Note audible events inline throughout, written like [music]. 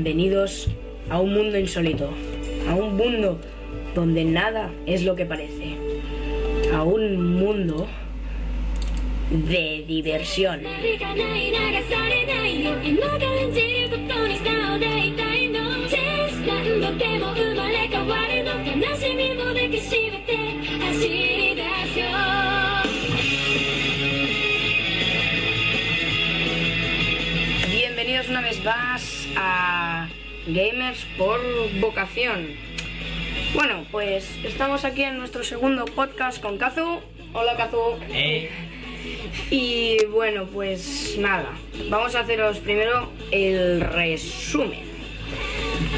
Bienvenidos a un mundo insólito, a un mundo donde nada es lo que parece, a un mundo de diversión. Bienvenidos una vez más a Gamers por Vocación. Bueno, pues estamos aquí en nuestro segundo podcast con Kazu. Hola Kazu. Eh, Y bueno, pues nada, vamos a haceros primero el resumen.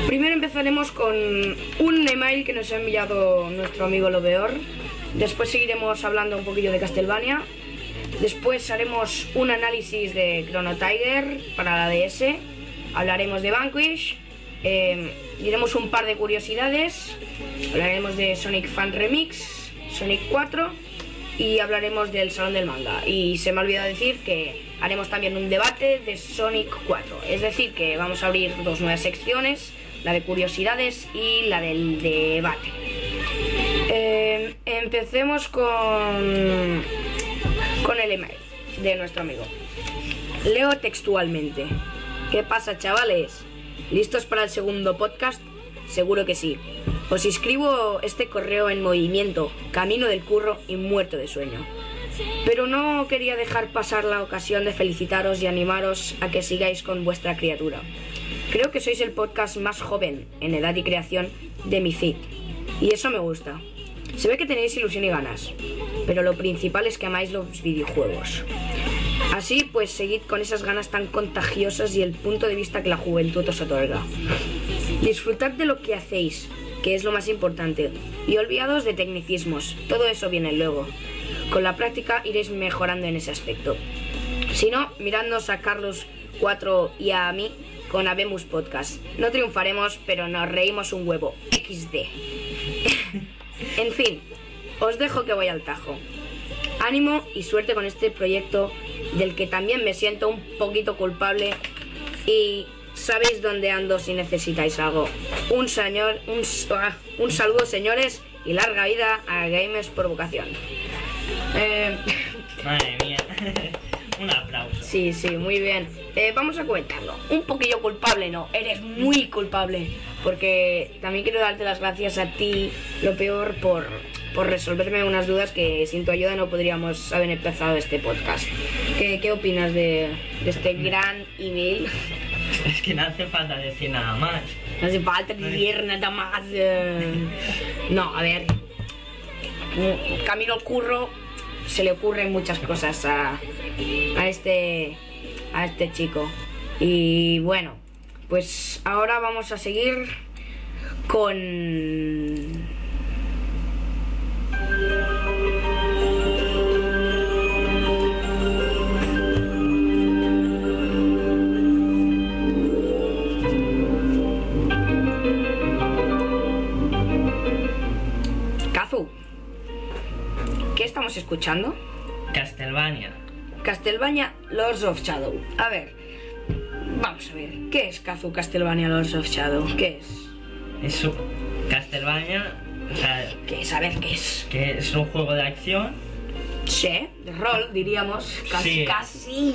Primero empezaremos con un email que nos ha enviado nuestro amigo Loveor. Después seguiremos hablando un poquillo de Castlevania. Después haremos un análisis de Chrono Tiger para la DS. Hablaremos de Vanquish. Eh, diremos un par de curiosidades. Hablaremos de Sonic Fan Remix, Sonic 4 y hablaremos del Salón del Manga. Y se me ha olvidado decir que haremos también un debate de Sonic 4. Es decir, que vamos a abrir dos nuevas secciones, la de curiosidades y la del debate. Eh, empecemos con, con el email de nuestro amigo. Leo textualmente. ¿Qué pasa, chavales? ¿Listos para el segundo podcast? Seguro que sí. Os escribo este correo en movimiento, camino del curro y muerto de sueño. Pero no quería dejar pasar la ocasión de felicitaros y animaros a que sigáis con vuestra criatura. Creo que sois el podcast más joven en edad y creación de mi feed. Y eso me gusta. Se ve que tenéis ilusión y ganas. Pero lo principal es que amáis los videojuegos. Así pues, seguid con esas ganas tan contagiosas y el punto de vista que la juventud os otorga. Disfrutad de lo que hacéis, que es lo más importante, y olvidados de tecnicismos, todo eso viene luego. Con la práctica iréis mejorando en ese aspecto. Si no, miradnos a Carlos 4 y a mí con Abemus Podcast. No triunfaremos, pero nos reímos un huevo. XD. [laughs] en fin, os dejo que vaya al tajo. Ánimo y suerte con este proyecto del que también me siento un poquito culpable y sabéis dónde ando si necesitáis algo. Un señor, un, ah, un saludo señores y larga vida a Gamers por vocación. Eh, [laughs] madre mía. [laughs] Un aplauso. sí, sí, muy bien. Eh, vamos a comentarlo. Un poquillo culpable, no, eres muy culpable. Porque también quiero darte las gracias a ti, lo peor, por, por resolverme unas dudas que sin tu ayuda no podríamos haber empezado este podcast. ¿Qué, qué opinas de, de este gran email? Es que no hace falta decir nada más. No hace falta decir nada más. eh. No, a ver. mm, Camino al curro se le ocurren muchas cosas a, a este a este chico. Y bueno, pues ahora vamos a seguir con Kazu. ¿Qué estamos escuchando? Castlevania. Castlevania Lords of Shadow. A ver, vamos a ver. ¿Qué es Kazu Castlevania Lords of Shadow? ¿Qué es? Es un Castlevania. O sea, ¿Qué es? Que es un juego de acción. Sí, de rol, diríamos. Casi, Sí. casi.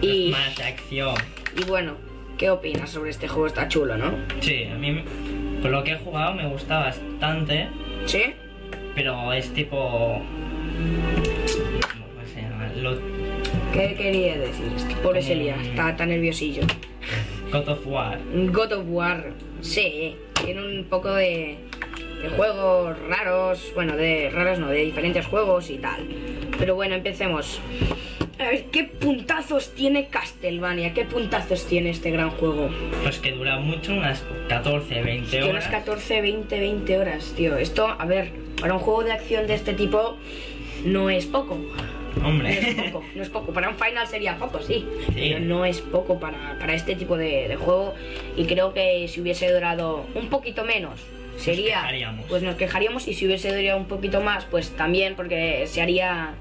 Y, Más de acción. y bueno, ¿qué opinas sobre este juego? Está chulo, ¿no? Sí, a mí. Por lo que he jugado me gusta bastante. ¿Sí? Pero es tipo. ¿Cómo se llama? Lo, ¿Qué quería decir? Es que pobre Celia, está tan nerviosillo. God of War. God of War, sí, tiene un poco de, de juegos raros, bueno, de raros no, de diferentes juegos y tal. Pero bueno, empecemos. A ver, ¿qué puntazos tiene Castlevania? ¿Qué puntazos tiene este gran juego? Pues que dura mucho, unas 14, 20 Que horas. unas 14, 20, 20 horas, tío. Esto, a ver, para un juego de acción de este tipo no es poco. No es Hombre. poco, no es poco. Para un final sería poco, sí. Sí. Pero no es poco para, para este tipo de, de juego. Y creo que si hubiese durado un poquito menos, sería. quejaríamos. Pues nos quejaríamos. Y si hubiese durado un poquito más, pues también, porque se haría.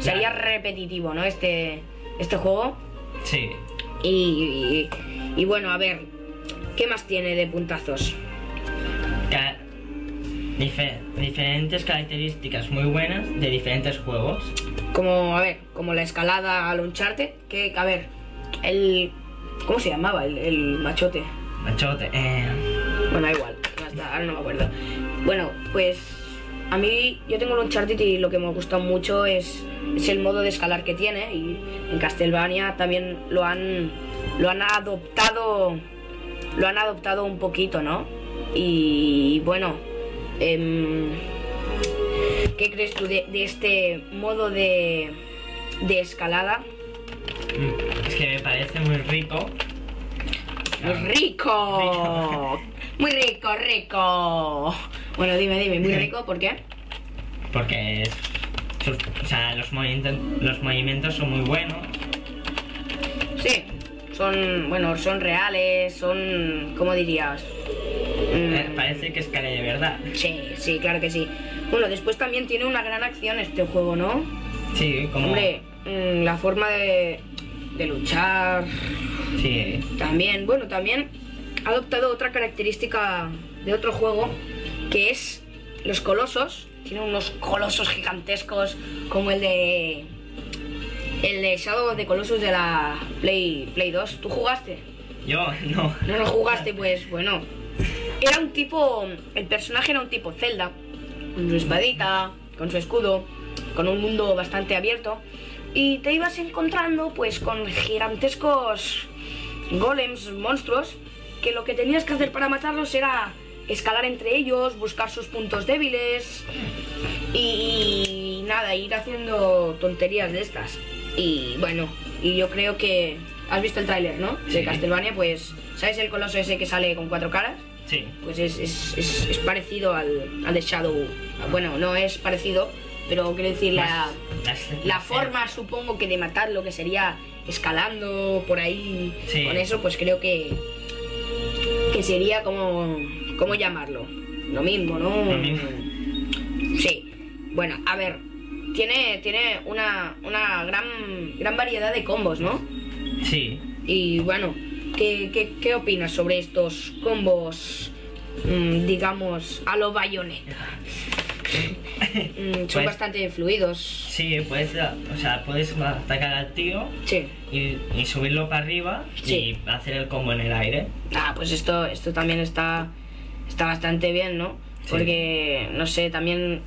Se haría Claro. repetitivo, ¿no? Este, este juego. sí. Y, y, y bueno, a ver, ¿Qué más tiene de puntazos? Ca- diferentes características muy buenas de diferentes juegos. Como, a ver, como la escalada al Uncharted, que, a ver, el... ¿Cómo se llamaba el, el machote? Machote, eh, Bueno, da igual, hasta ahora no me acuerdo. Bueno, pues a mí yo tengo el Uncharted y lo que me gusta mucho es, es el modo de escalar que tiene y en Castlevania también lo han lo han adoptado lo han adoptado un poquito, ¿no? Y bueno, em, ¿qué crees tú de, de este modo de, de escalada? mm, es que me parece muy rico. ¡Muy rico! Muy rico, rico. Bueno, dime, dime, muy rico, ¿por qué? Porque es- sus- o sea, los, movimientos, los movimientos son muy buenos. Sí, son, bueno, son reales, son, ¿cómo dirías? Mm, Eh, parece que escala de verdad. sí, sí, claro que sí. Bueno, después también tiene una gran acción este juego, ¿no? Sí, como... Hombre, mm, la forma de, de luchar, Sí, también, bueno, también ha adoptado otra característica de otro juego, que es los colosos. Tiene unos colosos gigantescos como el de... El de Shadow the Colossus de la Play, Play 2. ¿Tú jugaste? yo no. No lo jugaste, pues bueno. Era un tipo. El personaje era un tipo Zelda. Con su espadita, con su escudo, con un mundo bastante abierto. Y te ibas encontrando, pues, con gigantescos golems, monstruos, que lo que tenías que hacer para matarlos era escalar entre ellos, buscar sus puntos débiles y, nada, ir haciendo tonterías de estas. Y bueno, y yo creo que has visto el tráiler, ¿no? De. Castlevania, pues, ¿sabes el coloso ese que sale con cuatro caras? Sí, Pues es, es- es- es parecido al, al de Shadow. Bueno, no es parecido, pero quiero decir, la, la forma supongo que de matarlo, que sería escalando por ahí, Sí. con eso, pues creo que, que sería como, ¿cómo llamarlo? Lo mismo, ¿no? Lo mismo. Sí. Bueno, a ver, tiene, tiene una, una gran, gran variedad de combos, ¿no? Sí, Y bueno, ¿qué, qué, qué opinas sobre estos combos, mm, digamos, a lo bayoneta? Mm, son Pues- bastante fluidos. sí, puedes, o sea, puedes atacar al tío Sí. y, y subirlo para arriba Sí. y hacer el combo en el aire. Ah, pues esto, esto también está, está bastante bien, ¿no? Sí. Porque, no sé, también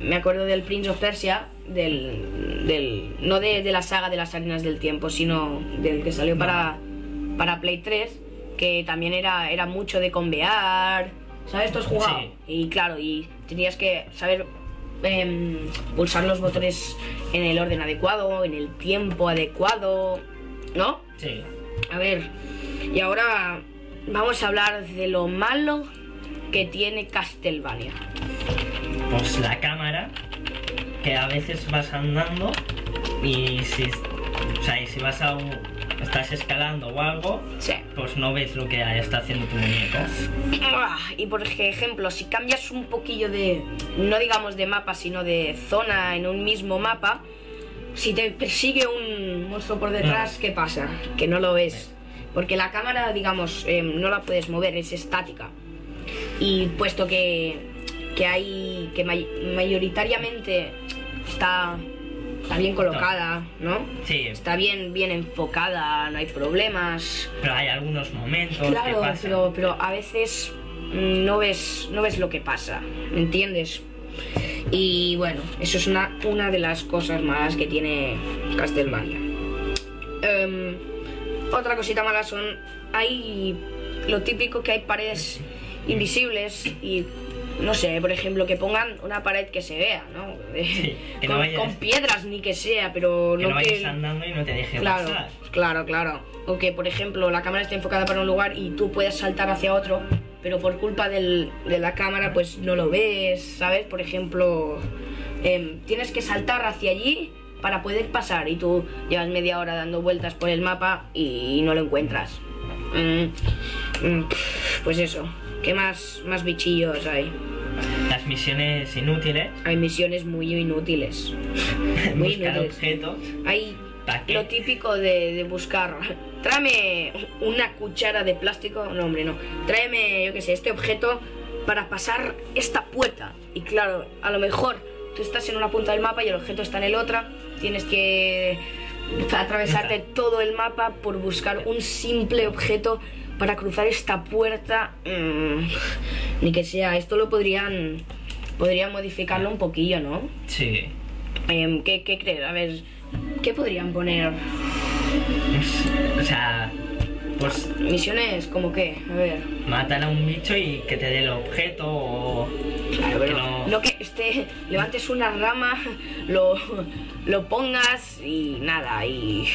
me acuerdo del Prince of Persia, del, del no de, de la saga de las arenas del tiempo, sino del que salió para, para Play 3, que también era, era mucho de convear, ¿sabes? Esto has jugado. Sí. Y claro, y tenías que saber em, pulsar los botones en el orden adecuado, en el tiempo adecuado, ¿no? Sí, A ver, y ahora vamos a hablar de lo malo que tiene Castlevania. pues la cámara, que a veces vas andando y si, o sea, y si vas a un- estás escalando o algo, Sí. pues no ves lo que está haciendo tu muñeco. Y por ejemplo, si cambias un poquillo de, no digamos de mapa, sino de zona en un mismo mapa, si te persigue un monstruo por detrás, ¿qué pasa? Que no lo ves. Porque la cámara, digamos, em, no la puedes mover, es estática. Y puesto que, que hay, que may- mayoritariamente está, está bien colocada, ¿no? Sí, Está bien, bien enfocada, no hay problemas. pero hay algunos momentos que Claro, pasan. pero, pero a veces mm, no ves, no ves lo que pasa, ¿me entiendes? Y bueno, eso es una, una de las cosas malas que tiene Castlevania. Em, otra cosita mala son, hay lo típico que hay paredes invisibles y no sé, por ejemplo, que pongan una pared que se vea, ¿no? Sí, que no con, vayas- con piedras ni que sea, pero que no no que... vayas andando y no te deje Claro, pasar. claro, claro. O que, por ejemplo, la cámara esté enfocada para un lugar y tú puedas saltar hacia otro, pero por culpa del- de la cámara, pues no lo ves, ¿sabes? Por ejemplo, em, tienes que saltar hacia allí para poder pasar y tú llevas media hora dando vueltas por el mapa y no lo encuentras. Mm, mm, pues eso. ¿Qué más, más bichillos hay? Las misiones inútiles, Hay misiones muy inútiles. [laughs] Muy buscar inútiles. objetos. Hay, lo típico de, de buscar. Tráeme una cuchara de plástico. No, hombre, no. Tráeme, yo qué sé, este objeto para pasar esta puerta. Y claro, a lo mejor tú estás en una punta del mapa y el objeto está en el otra. Tienes que atravesarte todo el mapa por buscar un simple objeto para cruzar esta puerta. Mm, ni que sea, esto lo podrían. Podrían modificarlo un poquillo, ¿no? Sí. Em, ¿qué, ¿Qué crees? A ver, ¿qué podrían poner? O sea, pues Misiones como qué, a ver. matar a un bicho y que te dé el objeto o... Claro, que no- no que este, levantes una rama, [laughs] lo, lo pongas y nada, y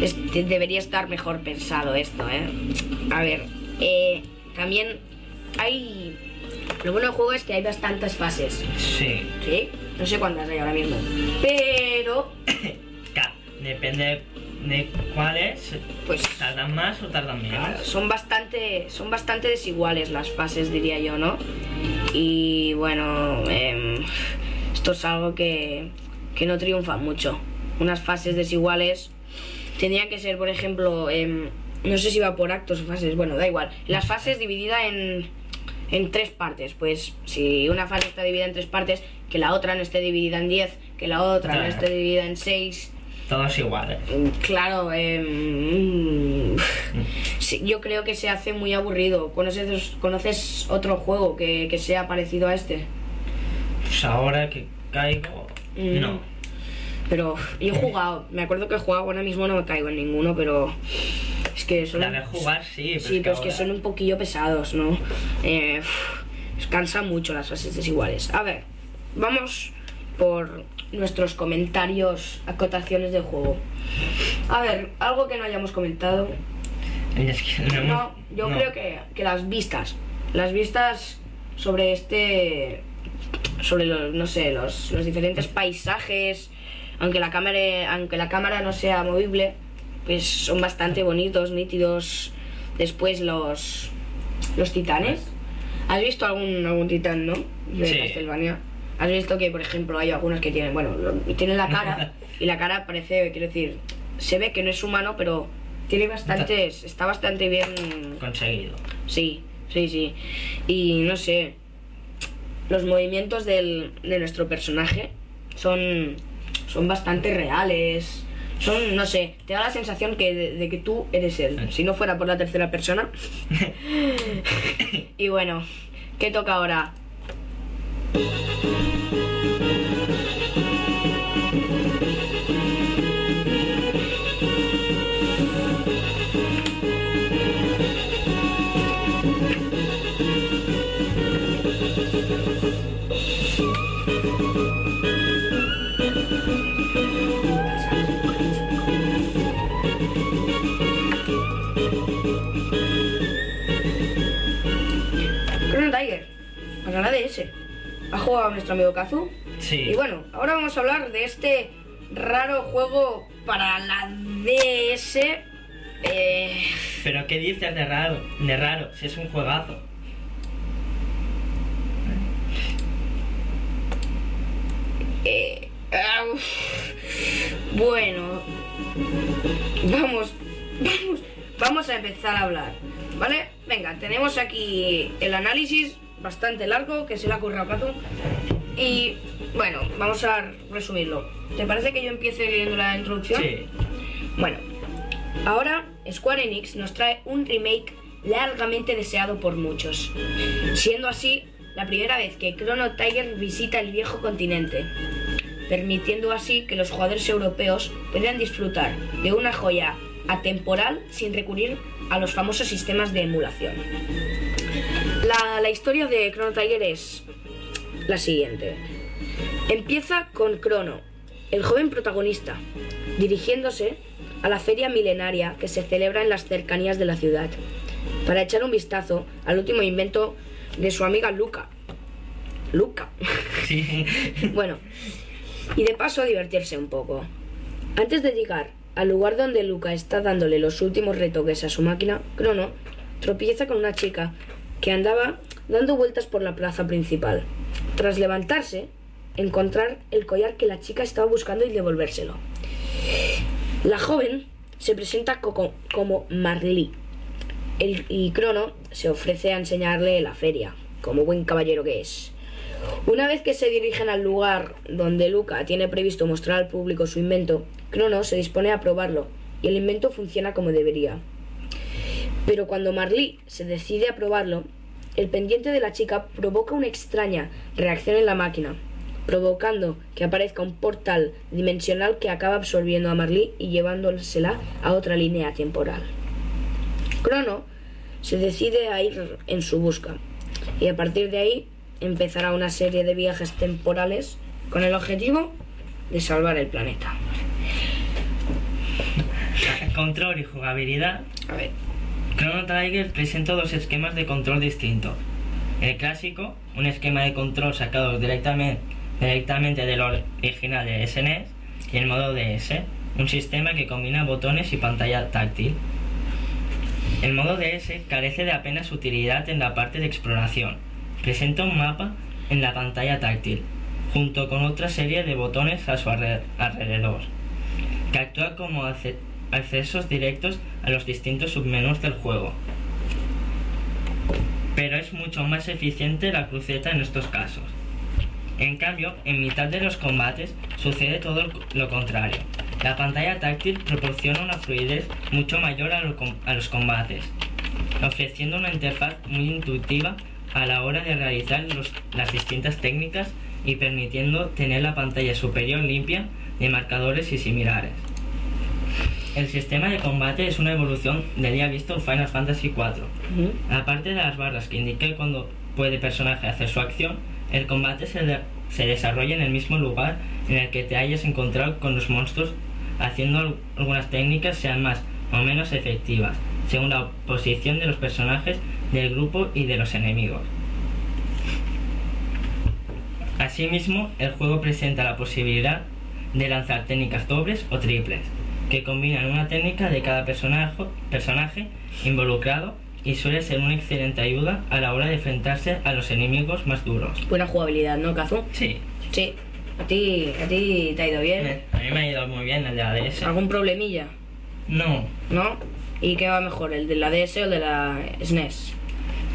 debería estar mejor pensado esto, ¿eh? A ver, eh, también hay... Lo bueno del juego es que hay bastantes fases, Sí. ¿sí? No sé cuántas hay ahora mismo, pero [coughs] Depende de cuáles, pues tardan más o tardan Claro, menos. son bastante son bastante desiguales las fases diría yo no y bueno em, esto es algo que, que no triunfa mucho unas fases desiguales tendrían que ser por ejemplo em, no sé si va por actos o fases bueno da igual las fases divididas en en tres partes pues si una fase está dividida en tres partes que la otra no esté dividida en diez que la otra no Claro. esté dividida en seis Todos iguales. Claro, em, sí, yo creo que se hace muy aburrido. ¿Conoces, conoces otro juego que, que sea parecido a este? Pues ahora que caigo... Mm. No. Pero yo he jugado, me acuerdo que he jugado, ahora mismo no me caigo en ninguno, pero es que son... La de jugar sí, pero Sí, es pero es que son un poquillo pesados, ¿no? Eh, cansa mucho las fases desiguales. A ver, vamos por nuestros comentarios, acotaciones del juego. A ver, algo que no hayamos comentado. Es que no, hemos- No, yo no. creo que, que las vistas. Las vistas sobre este. Sobre los, no sé, los, los diferentes paisajes. Aunque la cámara. Aunque la cámara no sea movible. Pues son bastante bonitos, nítidos. Después los. Los titanes. ¿Has visto algún, algún titán, no? De Sí. Castlevania. ¿Has visto que, por ejemplo, hay algunos que tienen, bueno, tienen la cara [laughs] y la cara parece, quiero decir, se ve que no es humano, pero tiene bastantes, [laughs] está bastante bien, Conseguido. sí, sí, sí. Y no sé, los movimientos del, de nuestro personaje son, son bastante reales. Son, no sé, te da la sensación que de, de que tú eres él, si no fuera por la tercera persona. [laughs] y bueno, ¿qué toca ahora? La DS. Ha jugado nuestro amigo Kazu. Sí. Y bueno, ahora vamos a hablar de este raro juego para la DS. Eh, Pero ¿qué dices de raro? De raro, si es un juegazo. eh, ah, bueno, vamos, vamos, vamos a empezar a hablar, ¿vale? Venga, tenemos aquí el análisis bastante largo que se le ha Kazu. Y bueno, vamos a resumirlo. ¿Te parece que yo empiece leyendo la introducción? Sí. Bueno, ahora Square Enix nos trae un remake largamente deseado por muchos, siendo así la primera vez que Chrono Tiger visita el viejo continente, permitiendo así que los jugadores europeos puedan disfrutar de una joya atemporal sin recurrir a los famosos sistemas de emulación. La, la historia de Chrono Tiger es la siguiente. Empieza con Chrono, el joven protagonista, dirigiéndose a la feria milenaria que se celebra en las cercanías de la ciudad, para echar un vistazo al último invento de su amiga Luca. Luca. Sí. [laughs] bueno, y de paso divertirse un poco. Antes de llegar al lugar donde Luca está dándole los últimos retoques a su máquina, Crono tropieza con una chica que andaba dando vueltas por la plaza principal. Tras levantarse, encontrar el collar que la chica estaba buscando y devolvérselo. La joven se presenta co- como Marley el- y Crono se ofrece a enseñarle la feria, como buen caballero que es. Una vez que se dirigen al lugar donde Luca tiene previsto mostrar al público su invento, Crono se dispone a probarlo y el invento funciona como debería. Pero cuando Marley se decide a probarlo, el pendiente de la chica provoca una extraña reacción en la máquina, provocando que aparezca un portal dimensional que acaba absorbiendo a Marley y llevándosela a otra línea temporal. Crono se decide a ir en su busca y a partir de ahí empezará una serie de viajes temporales con el objetivo de salvar el planeta. Control y jugabilidad. A ver, Chrono Trigger presenta dos esquemas de control distintos. El clásico, un esquema de control sacado directamente, directamente del original de SNES, y el modo DS, un sistema que combina botones y pantalla táctil. El modo DS carece de apenas utilidad en la parte de exploración. Presenta un mapa en la pantalla táctil, junto con otra serie de botones a su alre- alrededor, que actúa como accesos directos a los distintos submenús del juego. Pero es mucho más eficiente la cruceta en estos casos. En cambio, en mitad de los combates sucede todo lo contrario. La pantalla táctil proporciona una fluidez mucho mayor a, los combates, ofreciendo una interfaz muy intuitiva a la hora de realizar las distintas técnicas y permitiendo tener la pantalla superior limpia de marcadores y similares. El sistema de combate es una evolución del ya visto en Final Fantasy IV. Aparte de las barras que indican cuando puede el personaje hacer su acción, el combate se, de- se desarrolla en el mismo lugar en el que te hayas encontrado con los monstruos, haciendo al- algunas técnicas sean más o menos efectivas, según la posición de los personajes del grupo y de los enemigos. Asimismo, el juego presenta la posibilidad de lanzar técnicas dobles o triples, que combinan una técnica de cada personaje, personaje involucrado y suele ser una excelente ayuda a la hora de enfrentarse a los enemigos más duros. buena jugabilidad, ¿no, Kazu? Sí, Sí. ¿A ti, a ti te ha ido bien? me- a mí me ha ido muy bien el de la DS. ¿Algún problemilla? No, ¿No? ¿Y qué va mejor, el de la DS o el de la SNES?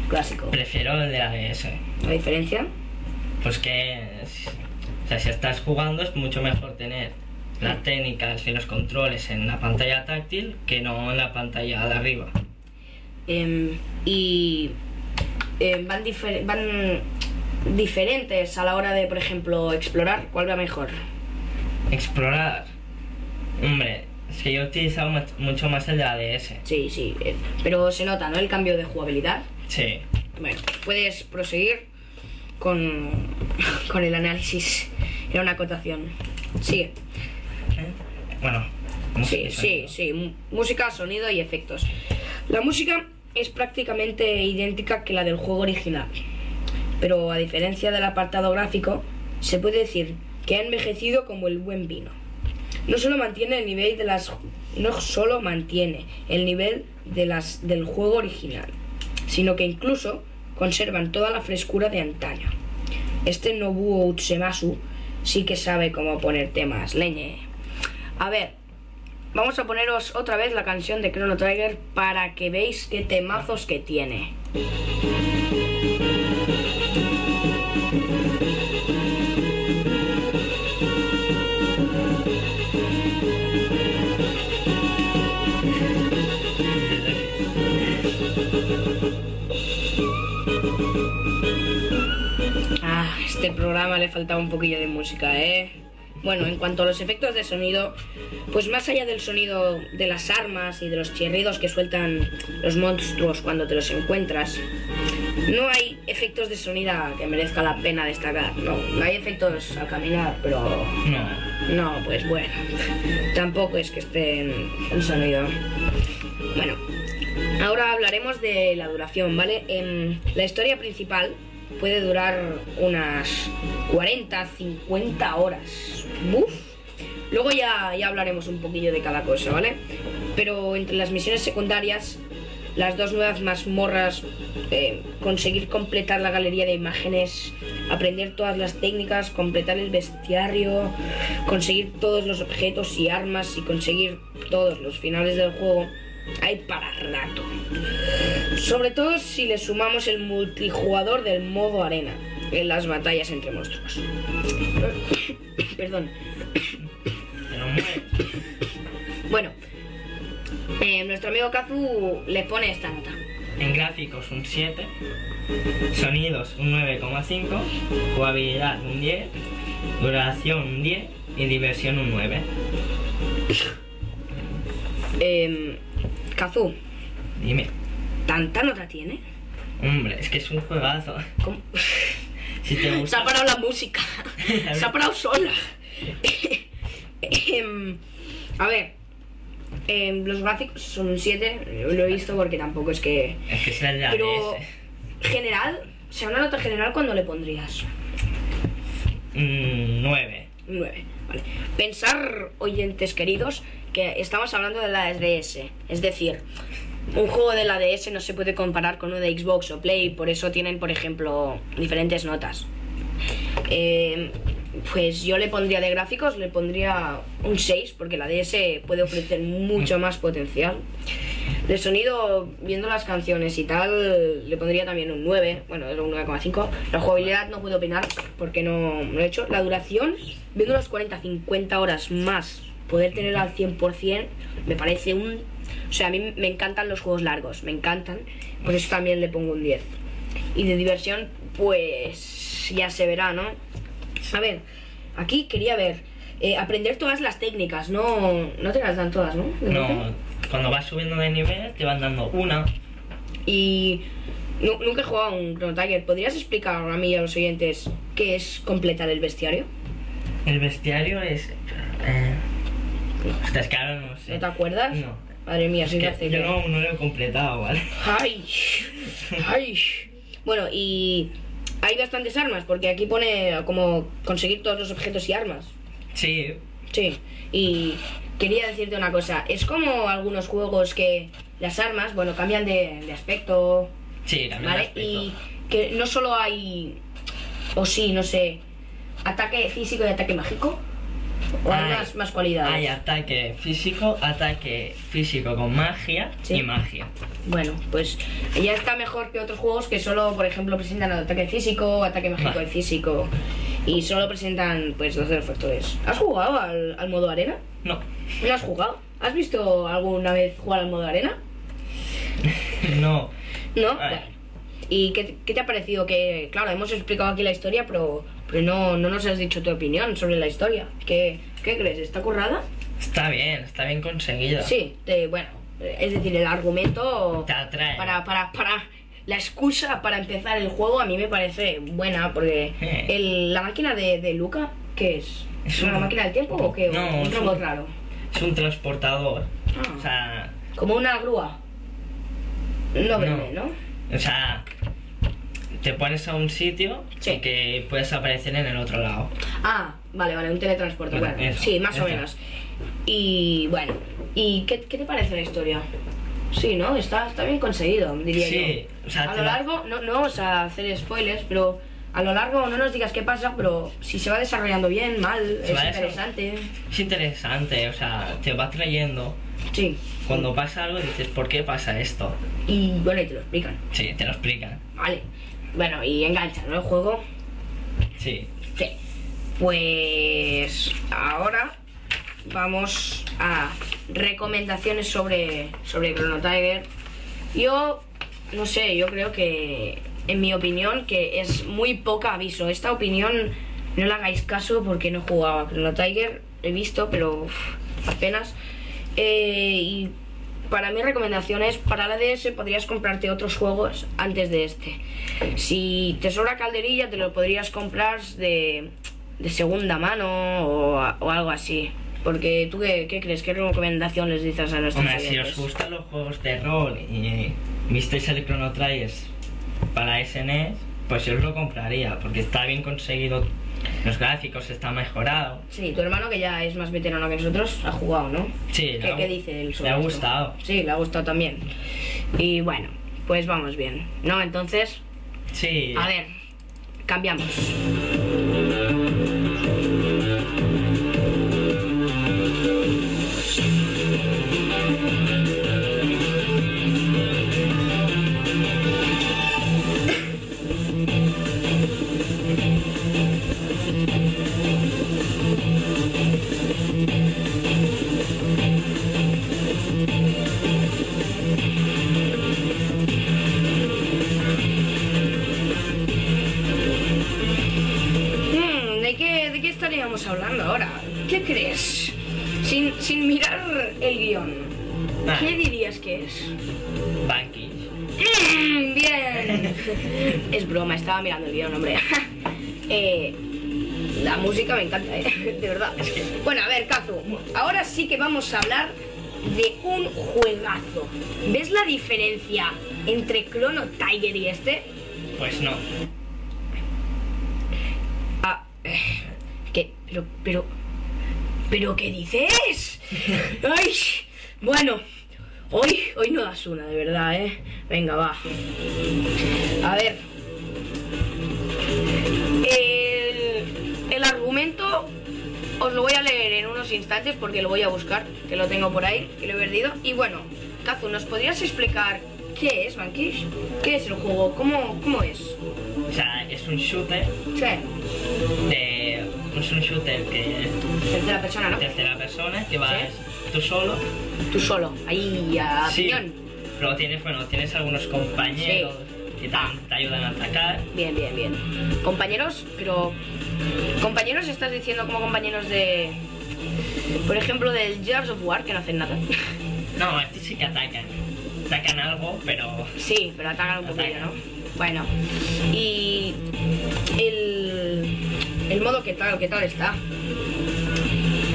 Clásico. prefiero el de la DS. ¿La diferencia? Pues que, o sea, si estás jugando es mucho mejor tener las técnicas y los controles en la pantalla táctil que no en la pantalla de arriba. Em, y em, van, difer- van diferentes a la hora de, por ejemplo, explorar. ¿Cuál va mejor? Explorar. Hombre, es que yo he utilizado much- mucho más el de la DS. Sí, sí. eh, pero se nota, ¿no? El cambio de jugabilidad. Sí. Bueno, puedes proseguir con, [laughs] con el análisis. Era una acotación. Sigue. Bueno. Sí, sí, sí. Música, sonido y efectos. La música es prácticamente idéntica que la del juego original. Pero a diferencia del apartado gráfico, se puede decir que ha envejecido como el buen vino. No solo mantiene el nivel de las no solo mantiene el nivel de las del juego original, sino que incluso conservan toda la frescura de antaño. Este Nobuo Utsemasu sí que sabe cómo poner temas, leñe. A ver, vamos a poneros otra vez la canción de Chrono Trigger para que veáis qué temazos que tiene. Ah, este programa le faltaba un poquillo de música, ¿eh? Bueno, en cuanto a los efectos de sonido, pues más allá del sonido de las armas y de los chirridos que sueltan los monstruos cuando te los encuentras, no hay efectos de sonido que merezca la pena destacar, no. No hay efectos al caminar, pero No. no, pues bueno. Tampoco es que esté en el sonido. Bueno, ahora hablaremos de la duración, ¿vale? Em, la historia principal puede durar unas 40, 50 horas. ¡Buf! Luego ya, ya hablaremos un poquillo de cada cosa, ¿vale? Pero entre las misiones secundarias, las dos nuevas mazmorras, eh, conseguir completar la galería de imágenes aprender todas las técnicas, completar el bestiario, conseguir todos los objetos y armas y conseguir todos los finales del juego, hay para rato. Sobre todo si le sumamos el multijugador del modo arena en las batallas entre monstruos. [coughs] Perdón. [coughs] Bueno, eh, nuestro amigo Kazu le pone esta nota. En gráficos un 7, sonidos un 9,5, jugabilidad un 10, duración un 10 y diversión un 9. Eh, Kazu, Dime, ¿tanta nota tiene? hombre, es que es un juegazo. ¿Cómo? [laughs] Si te Se ha gusta, parado la música. Se ha parado sola. Em, a ver. em, los gráficos son un 7. Lo he visto porque tampoco es que. es que el de Pero. General. O sea, una nota general, cuando le pondrías? Mm, 9. Un 9. Vale. Pensar, oyentes queridos, que estamos hablando de la DS. Es decir, un juego de la DS no se puede comparar con uno de Xbox o Play, por eso tienen, por ejemplo, diferentes notas. Eh, pues yo le pondría de gráficos, le pondría un 6, porque la DS puede ofrecer mucho más potencial. De sonido, viendo las canciones y tal, le pondría también un 9, bueno, un 9,5. La jugabilidad no puedo opinar porque no, no lo he hecho. La duración, viendo las 40, 50 horas más, poder tenerla al 100%, me parece un... O sea, a mí me encantan los juegos largos, me encantan, por eso también le pongo un 10. Y de diversión, pues ya se verá, ¿no? A ver, aquí quería ver, eh, aprender todas las técnicas, no, no te las dan todas, ¿no? No, cuando vas subiendo de nivel te van dando una. Y nu- nunca he jugado a un Chrono Tiger. ¿Podrías explicar a mí y a los oyentes qué es completar el bestiario? El bestiario es. Eh, que ahora no sé. ¿No te acuerdas? No. Madre mía, sí hace yo que- no, no lo he completado, ¿vale? ¡Ay! ¡Ay! Bueno, y hay bastantes armas, porque aquí pone como conseguir todos los objetos y armas. Sí, Sí, y quería decirte una cosa. Es como algunos juegos que las armas, bueno, cambian de, de aspecto, sí, también ¿vale? lo explico. Y que no solo hay, o sí, no sé, ataque físico y ataque mágico. O hay Hay- más, más cualidades. Hay ataque físico, ataque físico con magia Sí. y magia. Bueno, pues ya está mejor que otros juegos que solo, por ejemplo, presentan ataque físico, ataque mágico Vale. y físico. Y solo presentan, pues, los dos factores. ¿Has jugado al, al modo arena? No, ¿No has jugado? ¿Has visto alguna vez jugar al modo arena? [laughs] no. ¿No? Vale. ¿Y qué, qué te ha parecido? Que, claro, hemos explicado aquí la historia, pero, pero no, no nos has dicho tu opinión sobre la historia. ¿Qué, qué crees? ¿Está currada? Está bien, está bien conseguido. Sí, te- bueno, es decir, el argumento Te atrae. para, para, para la excusa para empezar el juego a mí me parece buena, porque el- la máquina de, de Luca, ¿qué es? Es una un- máquina del tiempo o qué? No, un robot un- raro. Es un transportador. Ah. O sea, Como una grúa. No verde, ¿no? o sea, te pones a un sitio Sí. y que puedes aparecer en el otro lado. Ah, vale, vale, un teletransporte. Bueno, Bueno, eso, sí, más o eso. menos. Y bueno, ¿y qué, qué te parece la historia? Sí, ¿no? Está, está bien conseguido, diría Sí, yo. o sea, a lo la- largo, no, no vamos a hacer spoilers, pero a lo largo no nos digas qué pasa, pero si se va desarrollando bien, mal, Se es interesante. Es interesante, o sea, te va trayendo. Sí. Cuando pasa algo dices, ¿por qué pasa esto? Y bueno, y te lo explican. Sí, te lo explican. Vale. Bueno, y engancha, ¿no? El juego. Sí. Sí. Pues ahora vamos a recomendaciones sobre, sobre Chrono Tiger. Yo, no sé, yo creo que, en mi opinión, que es muy poca aviso. Esta opinión no le hagáis caso porque no he jugado a Chrono Tiger. He visto, pero apenas. Eh, y para mi recomendación es, para la DS podrías comprarte otros juegos antes de este. Si te sobra calderilla, te lo podrías comprar de, de segunda mano o, algo así. Porque tú, qué, qué crees? ¿Qué recomendación les dices a nuestros Hombre, si os gustan los juegos de rol y visteis el Chrono para SNES, pues yo os lo compraría, porque está bien conseguido, los gráficos está mejorado. Sí, tu hermano que ya es más veterano que nosotros ha jugado, ¿no? Sí, ¿Qué, ha- qué dice él sobre Le ha esto? gustado. Sí, le ha gustado también. Y bueno, pues vamos bien, ¿no? Entonces, Sí. a ver, cambiamos. ¿Qué dirías que es? Vanquish. Mm, bien. es broma, estaba mirando el guion, hombre. [laughs] Eh, la música me encanta, ¿eh? [laughs] de verdad. Bueno, a ver, Kazu, ahora sí que vamos a hablar de un juegazo. ¿Ves la diferencia entre Chrono Tiger y este? Pues no. Ah, eh, ¿qué? Pero, pero, pero, ¿qué dices? [laughs] Ay, bueno, hoy, hoy no das una, de verdad, ¿eh? Venga, va. A ver. El, el argumento os lo voy a leer en unos instantes porque lo voy a buscar, que lo tengo por ahí, que lo he perdido. Y bueno, Kazu, ¿nos podrías explicar qué es Vanquish? ¿Qué es el juego? ¿Cómo, cómo es? O sea, es un shooter Sí, de. Es un shooter que tercera persona, ¿no? tercera persona que vas Sí. Tú solo. Tú solo, ahí a Sí. piñón. Pero tienes, bueno, tienes algunos compañeros que te, te ayudan a atacar. Bien, bien, bien. Compañeros, pero. Compañeros, estás diciendo como compañeros de. Por ejemplo, del Gears of War, que no hacen nada. [laughs] No, estos sí que atacan. Atacan algo, pero. sí, pero atacan un poquillo. ¿no? Bueno. Y. El. El modo, ¿qué tal? ¿Qué tal está?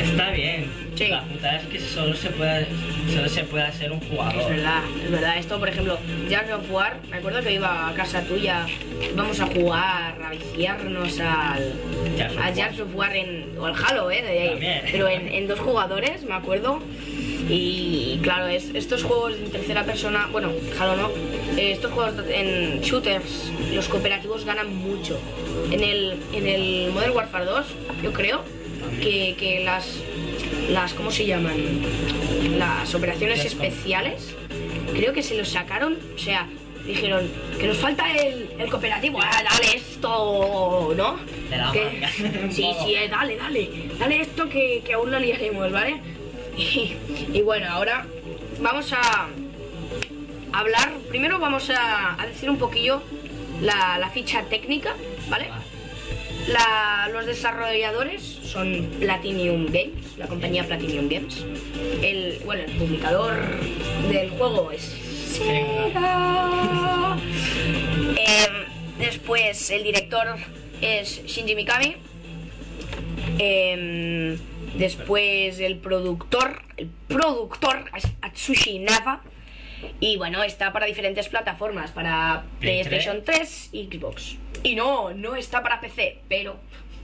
Está bien. La puta es que solo se puede, solo se puede hacer un Es jugador. verdad, es verdad. Esto, por ejemplo, Gears of War, me acuerdo que iba a casa tuya, vamos a jugar, a viciarnos al. A. Gears of War en, o al Halo, ¿eh? de- pero en, en dos jugadores, me acuerdo. Y claro, es, estos juegos en tercera persona, bueno, Halo no, eh, estos juegos en shooters, los cooperativos ganan mucho. En el, en el Modern Warfare 2, yo creo que, que las, las, ¿cómo se llaman? Las operaciones especiales, creo que se los sacaron, o sea, dijeron que nos falta el, el cooperativo, ah, dale esto, ¿no? Que- [laughs] sí, sí, eh, dale, dale, dale esto que, que aún lo liaremos, ¿vale? [laughs] Y, y bueno, ahora vamos a hablar, primero vamos a, a decir un poquillo la, la ficha técnica, ¿vale? La- los desarrolladores son Platinum Games, la compañía Platinum Games. El, bueno, el publicador del juego es Sega. [laughs] Em, después el director es Shinji Mikami. Em, después el productor, el productor es Atsushi Nava. Y bueno, está para diferentes plataformas, para Play PlayStation 3 y Xbox. Y no, no está para PC, pero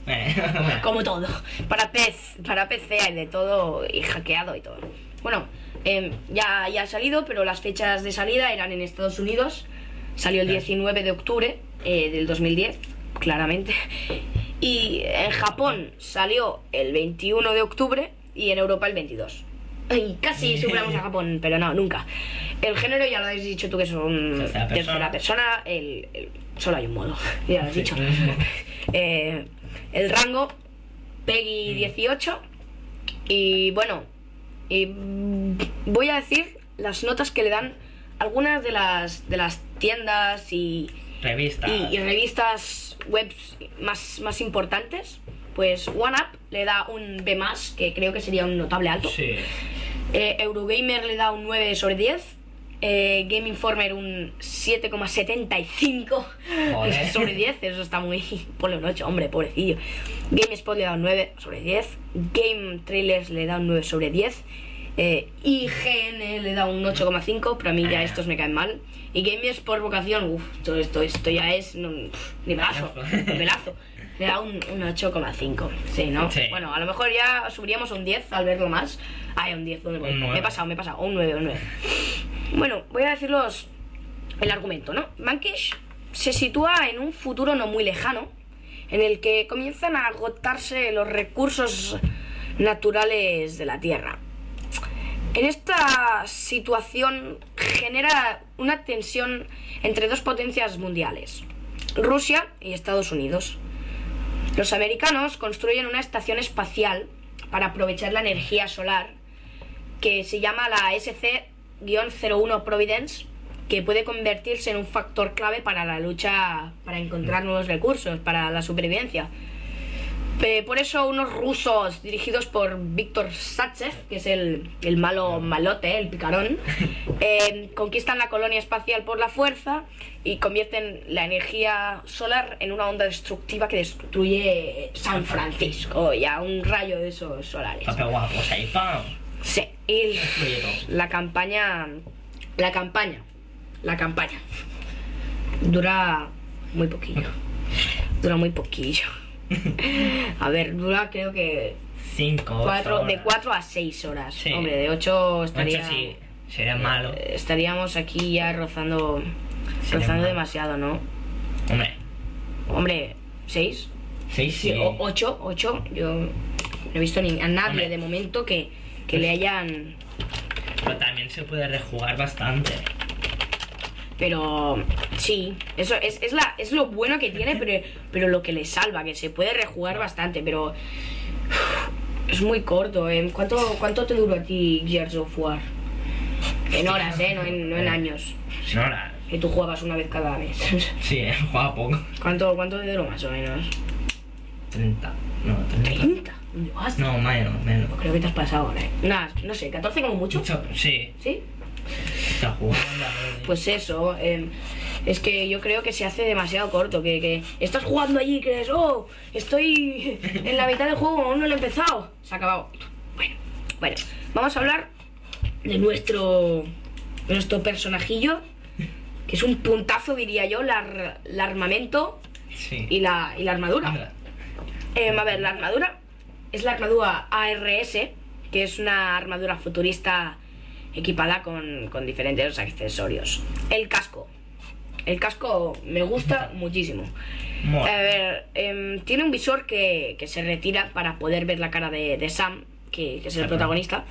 Eh, [laughs] como todo, para PC, para PC hay de todo y hackeado y todo. Bueno, em, ya, ya ha salido, pero las fechas de salida eran en Estados Unidos. Salió el Claro. 19 de octubre eh, del 2010, claramente. Y en Japón salió el 21 de octubre y en Europa el 22. Casi superamos a Japón, pero no, nunca. El género ya lo has dicho tú que son Tercera tercera persona. persona, el, el- solo hay un modo, [laughs] ya lo has Sí. dicho. Eh, el rango Peggy 18 y bueno, y, mm, voy a decir las notas que le dan algunas de las de las tiendas y, Revista. y- y revistas webs más, más importantes. Pues OneUp le da un B+, que creo que sería un notable alto. Sí. Eh, Eurogamer le da un 9 sobre 10. Eh, Game Informer un 7,75 Joder. [laughs] sobre 10. Eso está muy. Ponle un 8, hombre, pobrecillo. GameSpot le da un 9 sobre 10. Game Trailers le da un 9 sobre 10. Eh, IGN le da un 8,5. Pero a mí ya estos me caen mal. Y Gamers por vocación, uff, todo esto, esto ya es. No, nivelazo. [laughs] nivelazo. Le da un, un 8,5. Sí, ¿no? Sí. Bueno, a lo mejor ya subiríamos un 10 al verlo más. Ay, un 10, ¿dónde voy? Un. Me he pasado, me he pasado. Un 9, un 9. Bueno, voy a deciros el argumento, ¿no? Vanquish se sitúa en un futuro no muy lejano, en el que comienzan a agotarse los recursos naturales de la Tierra. En esta situación genera una tensión entre dos potencias mundiales, Rusia y Estados Unidos. Los americanos construyen una estación espacial para aprovechar la energía solar que se llama la SC-01 Providence, que puede convertirse en un factor clave para la lucha para encontrar nuevos recursos, para la supervivencia. Pe- Por eso unos rusos dirigidos por Víctor Sachev, que es el, el malo malote, el picarón, eh, conquistan la colonia espacial por la fuerza y convierten la energía solar en una onda destructiva que destruye San Francisco, ya un rayo de esos solares. Sí, y la campaña, la campaña, la campaña dura muy poquillo, dura muy poquillo. [laughs] A ver, dura creo que Cinco, cuatro, ocho de horas. 4 a 6 horas. Sí. Hombre, de 8 estaría, Ocho sí, sería malo. eh, estaríamos aquí ya rozando, Sería rozando malo. demasiado, ¿no? Hombre, Hombre, 6, seis sí. 8, 8, yo no he visto ni a nadie Hombre. de momento que, que le hayan Pero también se puede rejugar bastante. Pero sí, eso es, es, la, es lo bueno que tiene, pero, pero lo que le salva, que se puede rejugar bastante, pero es muy corto. ¿eh? ¿Cuánto, ¿Cuánto te duró a ti Gears of War? En horas, ¿eh? No en, no en años. No, la... Que tú jugabas una vez cada mes. [laughs] Sí, eh, juega poco. ¿Cuánto, ¿Cuánto te duró más o menos? 30. No, 30. ¿30? ¿Dónde vas? No, menos, menos. Creo que te has pasado ¿eh? Nada, no sé, ¿14 como mucho? Mucho- Sí, ¿Sí? La. Pues eso, em, es que yo creo que se hace demasiado corto, que, que estás jugando allí y crees, oh, estoy en la mitad del juego, aún no lo he empezado. Se ha acabado. Bueno, bueno, vamos a hablar de nuestro, nuestro personajillo, que es un puntazo, diría yo, la, el armamento Sí. y la, y la armadura. Em, a ver, la armadura es la armadura ARS, que es una armadura futurista equipada con, con diferentes accesorios. El casco. El casco me gusta [laughs] muchísimo. A ver, em, tiene un visor que, que se retira para poder ver la cara de, de Sam, que, que es el protagonista,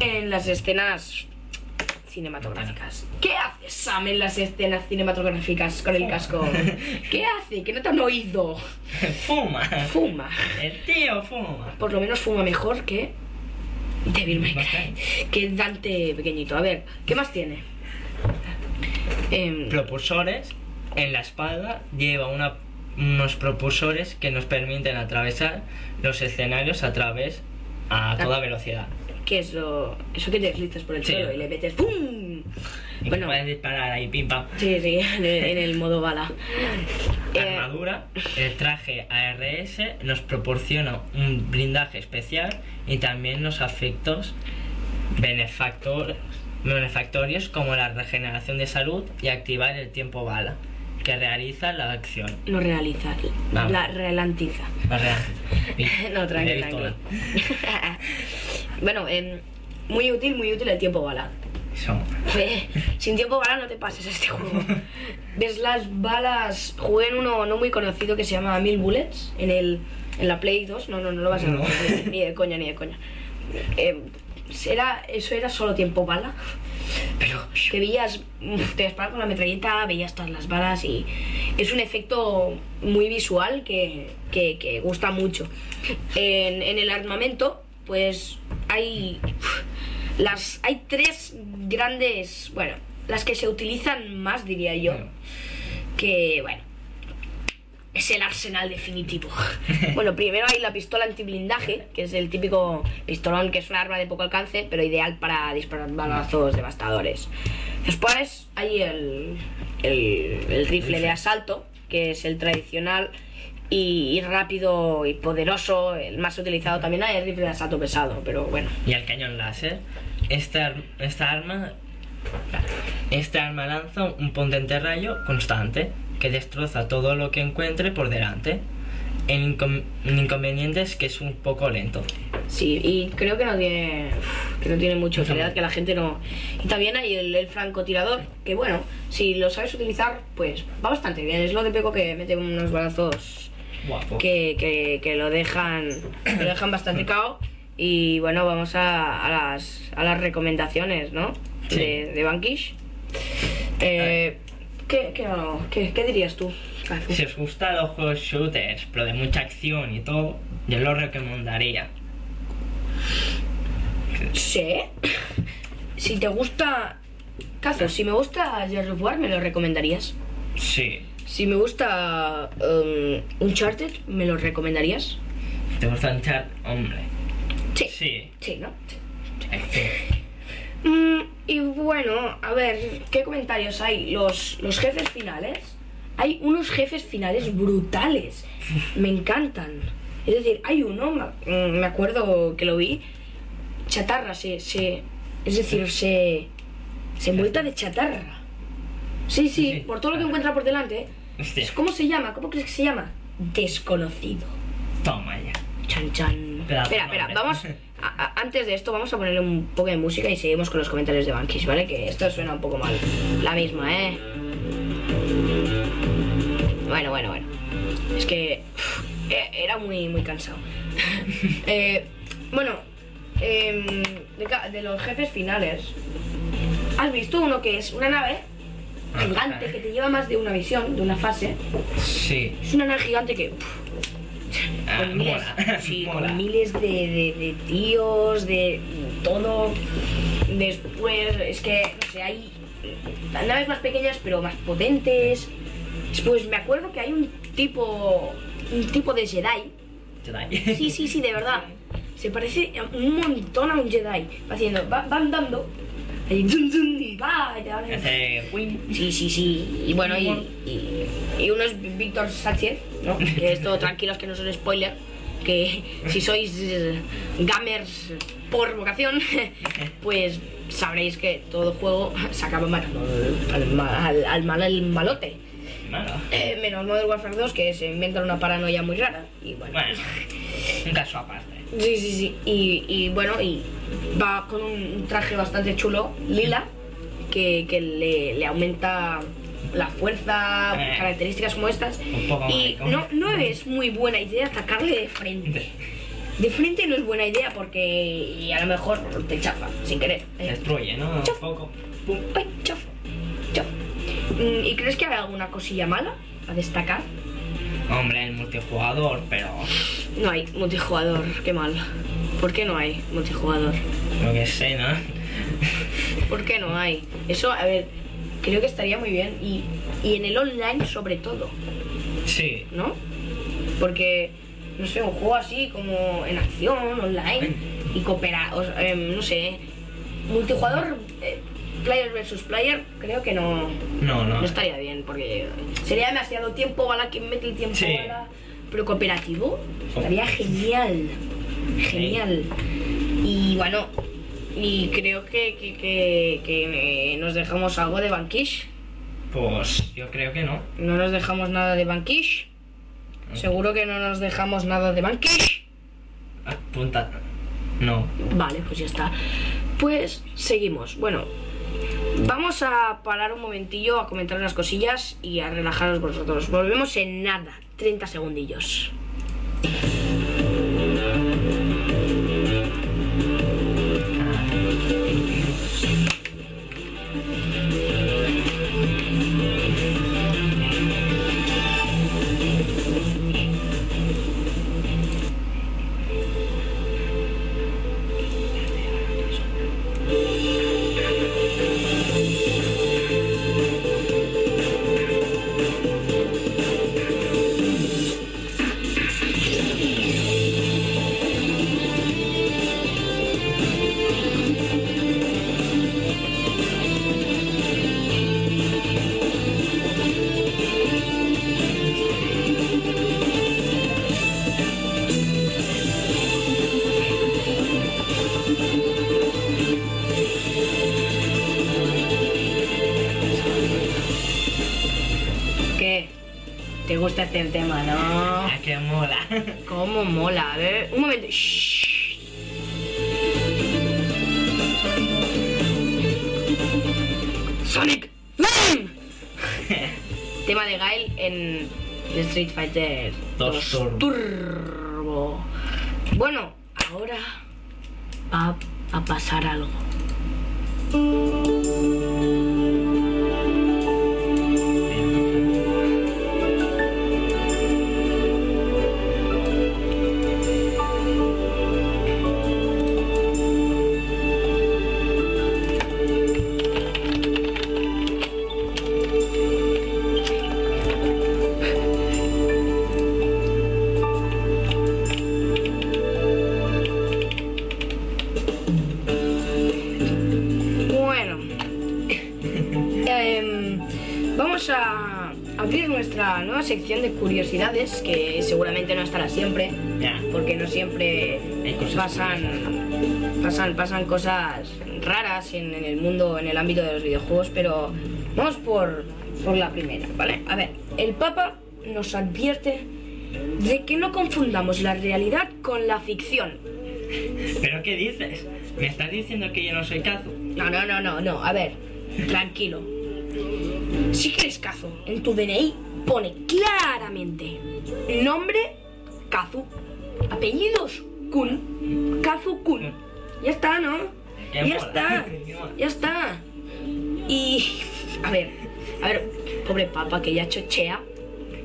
en las escenas cinematográficas. ¿Qué hace Sam en las escenas cinematográficas con el casco? [laughs] ¿Qué hace? Que no te han oído. Fuma. Fuma. El tío fuma. Por lo menos fuma mejor que Devil May Cry. Que Dante pequeñito. A ver, ¿qué más tiene? Em, Propulsores. En la espalda lleva una- unos propulsores que nos permiten atravesar los escenarios a través a toda velocidad. ¿Qué es lo, eso que te deslizas por el Sí. suelo y le metes ¡pum! Y Bueno, puedes disparar ahí, pim pam. sí, sí, en el, en el modo bala. [laughs] Eh, armadura, el traje ARS nos proporciona un blindaje especial y también los efectos benefactor- benefactorios como la regeneración de salud y activar el tiempo bala que realiza la acción. no realiza, la real- [laughs] no, tranqui, Me he tranqui. visto [laughs] bueno, em, muy útil, muy útil el tiempo bala. Eso. Eh, Sin tiempo bala no te pases este juego. [laughs] Ves las balas. Jugué en uno no muy conocido que se llama Mil Bullets en el en la Play 2. No, no, no lo vas a No. ver. Ni de coña, ni de coña. Eh, era, eso era solo tiempo bala. Pero que veías, te disparas con la metralleta, veías todas las balas y es un efecto muy visual que, que- que gusta mucho. En, en el armamento, pues hay las hay tres grandes, bueno, las que se utilizan más diría yo, que bueno, es el arsenal definitivo. [laughs] bueno, primero hay la pistola antiblindaje, que es el típico pistolón que es un arma de poco alcance, pero ideal para disparar balazos devastadores. Después hay el, el, el rifle de asalto, que es el tradicional y, y rápido y poderoso, el más utilizado también hay el rifle de asalto pesado, pero bueno. Y el cañón láser. Esta, esta arma. Esta arma lanza un potente rayo constante que destroza todo lo que encuentre por delante. El, incon- el inconveniente es que es un poco lento. Sí, y creo que no tiene, que no tiene mucha utilidad, que la gente no... Y también hay el, el francotirador, que bueno, si lo sabes utilizar, pues va bastante bien. Es lo típico que mete unos balazos Guapo. que, que, que lo dejan lo dejan bastante [clears throat] cao. Y bueno, vamos a, a las, a las recomendaciones, ¿no? Sí. De, de Vanquish. Eh, ¿qué, qué, no, qué- qué dirías tú? Kazu? Si os gustan los juegos shooters, pero de mucha acción y todo, yo lo recomendaría. Sí. Si te gusta. Cazo, si me gusta Gears of War, ¿me lo recomendarías? Sí. Si me gusta um, Uncharted, ¿me lo recomendarías? ¿Te gusta Uncharted? Hombre. Sí. Sí. Sí, ¿no? Que- Mm, y bueno, a ver, ¿qué comentarios hay? Los, los jefes finales. Hay unos jefes finales brutales. Me encantan. Es decir, hay uno, me- mm, me acuerdo que lo vi. Chatarra, se. se es decir, se. Se envuelta de chatarra. Sí, sí, Sí. por todo lo que encuentra por delante. Hostia. ¿Cómo se llama? ¿Cómo crees que se llama? Desconocido. Toma ya. Chan chan. Espera, espera, vamos. [laughs] a- a- antes de esto, vamos a ponerle un poco de música y seguimos con los comentarios de Bankish, ¿vale? Que esto suena un poco mal. La misma, ¿eh? Bueno, bueno, bueno. Es que. uf, e- era muy, muy cansado. [laughs] Eh, bueno, em, de, ca- de los jefes finales. ¿Has visto uno que es una nave gigante que te lleva más de una visión, de una fase? Sí. Es una nave gigante que. uf, Ah, con miles, mola. [laughs] sí, mola. con miles de, de- de tíos, de todo. Después, es que, no sé, hay naves más pequeñas pero más potentes. Después, me acuerdo que hay un tipo, un tipo de Jedi. Jedi. Sí, sí, sí, de verdad. [laughs] Se parece un montón a un Jedi. Va haciendo, va, va andando. Y va, y te Hace win. Sí, sí, sí. Y bueno, y, y, y uno es Víctor Sánchez, ¿no? [laughs] Que esto, tranquilos que no son spoiler. Que si sois eh, gamers por vocación, [laughs] pues sabréis que todo juego se acaba matando al, ma- al, al mal al malote. Malo. Eh, menos Modern Warfare 2, que se inventan una paranoia muy rara. Y bueno. Bueno, un caso aparte. Sí, sí, sí. Y, y bueno, y va con un traje bastante chulo, lila, que, que le, le aumenta la fuerza, Eh. características como estas. Un poco Y no, no es muy buena idea atacarle de frente. De frente no es buena idea porque y a lo mejor te chafa sin querer. Eh, Destruye, ¿no? Chafa. Mm, ¿Y crees que hay alguna cosilla mala a destacar? Hombre, el multijugador, pero No hay multijugador, qué mal. ¿Por qué no hay multijugador? lo que sé, ¿no? ¿Por qué no hay? Eso, a ver, creo que estaría muy bien. Y, y en el online sobre todo, Sí. ¿no? Porque, no sé, un juego así como en acción, online, y o sea, em, no sé, multijugador, eh, player versus player, creo que no, No, no. no estaría bien, porque sería demasiado tiempo, bala, quien mete el tiempo, Sí. bala. Pero cooperativo, estaría genial, genial. Y bueno, y creo que, que, que- que, eh, nos dejamos algo de Bankish. Pues yo creo que no. No nos dejamos nada de Bankish. Seguro que no nos dejamos nada de Bankish. Apunta. No. Vale, pues ya está. Pues seguimos. Bueno, vamos a parar un momentillo a comentar unas cosillas y a relajaros vosotros. Volvemos en nada, 30 segundillos. ¿Te gusta este tema, no? Ah, que mola. [laughs] ¿Cómo mola? A ver, un momento. Shh. Sonic. [laughs] Tema de Gail en, Street Fighter Dos 2 Turbo. Turbo. Bueno, que seguramente no estará siempre, porque no siempre pasan, pasan, pasan cosas raras en, en el mundo, en el ámbito de los videojuegos, pero vamos por, por la primera, ¿vale? A ver, el Papa nos advierte de que no confundamos la realidad con la ficción. ¿Pero qué dices? ¿Me estás diciendo que yo no soy Kazu? No, no, no, no, no. A ver, tranquilo. Si quieres caso, en tu DNI pone ya chochea,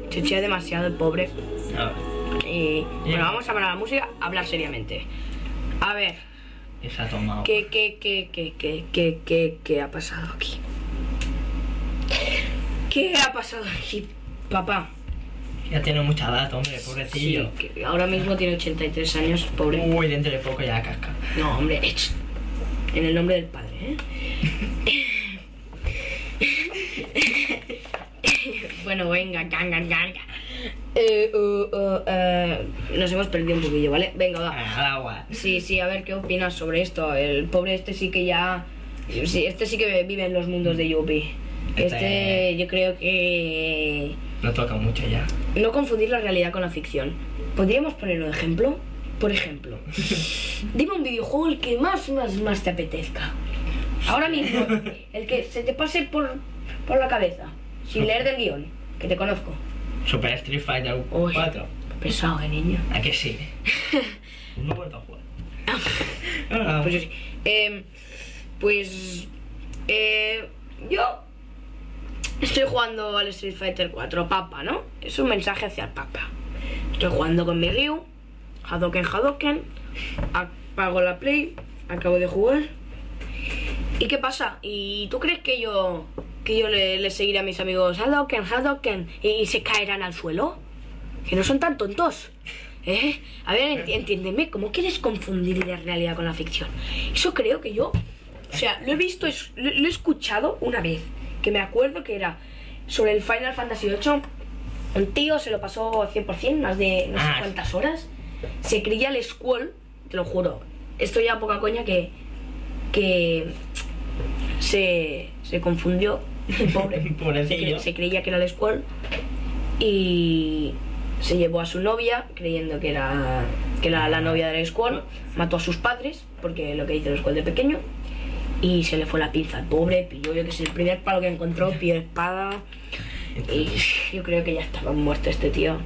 chochea demasiado el pobre. A ver, Y bueno, vamos a parar la música, a hablar seriamente. A ver. ¿qué se ha tomado? ¿Qué, qué, qué, qué, qué, qué, qué, qué ha pasado aquí? ¿Qué ha pasado aquí, papá? Ya tiene mucha edad, hombre, pobrecillo. Sí, que ahora mismo tiene 83 años, pobre. Uy, dentro de poco ya casca. No, hombre, en el nombre del padre, ¿eh? [laughs] bueno, venga, ganga, ganga. Eh, uh, uh, eh, nos hemos perdido un poquillo, ¿vale? Venga, va. Al agua. Sí, sí, a ver qué opinas sobre esto. El pobre este sí que ya... Sí, este sí que vive en los mundos de Yuppie. Este Este- yo creo que... No toca mucho ya. No confundir la realidad con la ficción. ¿Podríamos poner un ejemplo? Por ejemplo, [laughs] dime un videojuego el que más, más, más te apetezca. Ahora mismo, el que se te pase por, por la cabeza, sin leer del guion, que te conozco. Super Street Fighter Uy. 4. Pesado, ¿eh, niño? ¿A que sí? [laughs] No he vuelto a jugar. Ah, Pues yo sí. Em, pues eh, yo estoy jugando al Street Fighter 4, Papa, ¿no? Es un mensaje hacia el Papa. Estoy jugando con mi Ryu, Hadoken Hadoken, apago la Play, acabo de jugar. ¿Y qué pasa? ¿Y tú crees que yo que yo le, le seguiré a mis amigos Hadoken, Hadoken y se caerán al suelo? Que no son tan tontos. ¿Eh? A ver, enti- entiéndeme, ¿cómo quieres confundir la realidad con la ficción? Eso creo que yo... O sea, lo he visto, es- lo, lo he escuchado una vez, que me acuerdo que era sobre el Final Fantasy VIII. Un tío se lo pasó 100%, más de no sé Ah. cuántas horas. Se creía el Squall, te lo juro. Esto ya poca coña que... que se, se confundió, [laughs] pobre. [laughs] se, Pobrecillo. cre- se creía que era el Squall y se llevó a su novia creyendo que era que era la novia del Squall, mató a sus padres porque lo que dice el Squall de pequeño y se le fue la pinza al pobre, pilló yo que sé el primer palo que encontró, pilló espada y yo creo que ya estaba muerto este tío.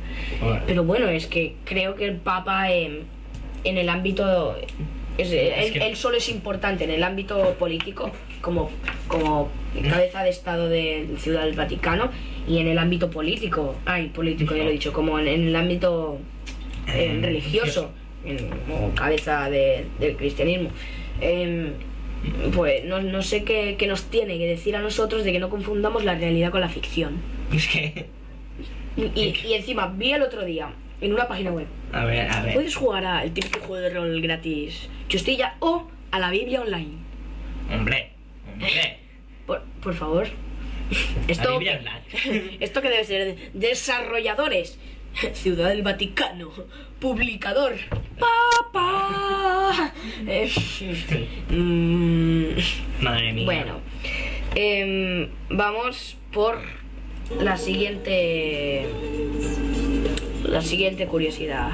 Pero bueno, es que creo que el Papa en el ámbito. Es- él, que- él solo es importante en el ámbito político, como, como cabeza de Estado de Ciudad del Vaticano, y en el ámbito político, ay, político, ya lo he dicho, como en, en el ámbito eh, Eh, religioso, en- como cabeza de- del cristianismo. Em, pues no, no sé qué, qué nos tiene que decir a nosotros de que no confundamos la realidad con la ficción. Es que. Y- y encima vi el otro día en una página web. A ver, a ver. Puedes jugar al típico juego de rol gratis Chustilla o a la Biblia online. Hombre, hombre. Por, por favor. [laughs] Esto, Biblia online. [laughs] esto que debe ser desarrolladores. Ciudad del Vaticano. Publicador. Papá. Eh, [laughs] mm, Madre mía. bueno. em, vamos por la siguiente. La siguiente curiosidad.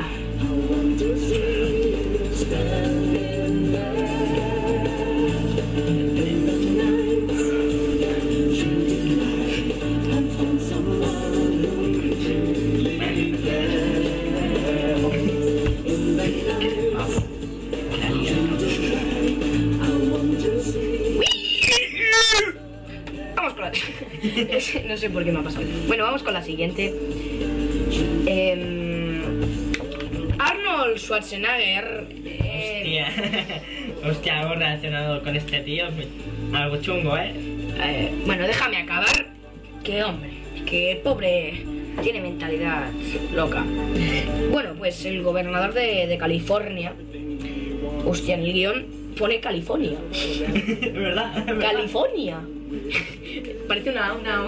[laughs] no sé por qué me ha pasado. Bueno, vamos con la siguiente. Em, Arnold Schwarzenegger. eh, Hostia. [laughs] Hostia, algo relacionado con este tío. Algo chungo, ¿eh? eh, bueno, déjame acabar. Que hombre, que pobre tiene mentalidad loca. Bueno, pues el gobernador de, de California. Hostia, en el guion pone California. [laughs] ¿Verdad? California. [laughs] Parece una, una,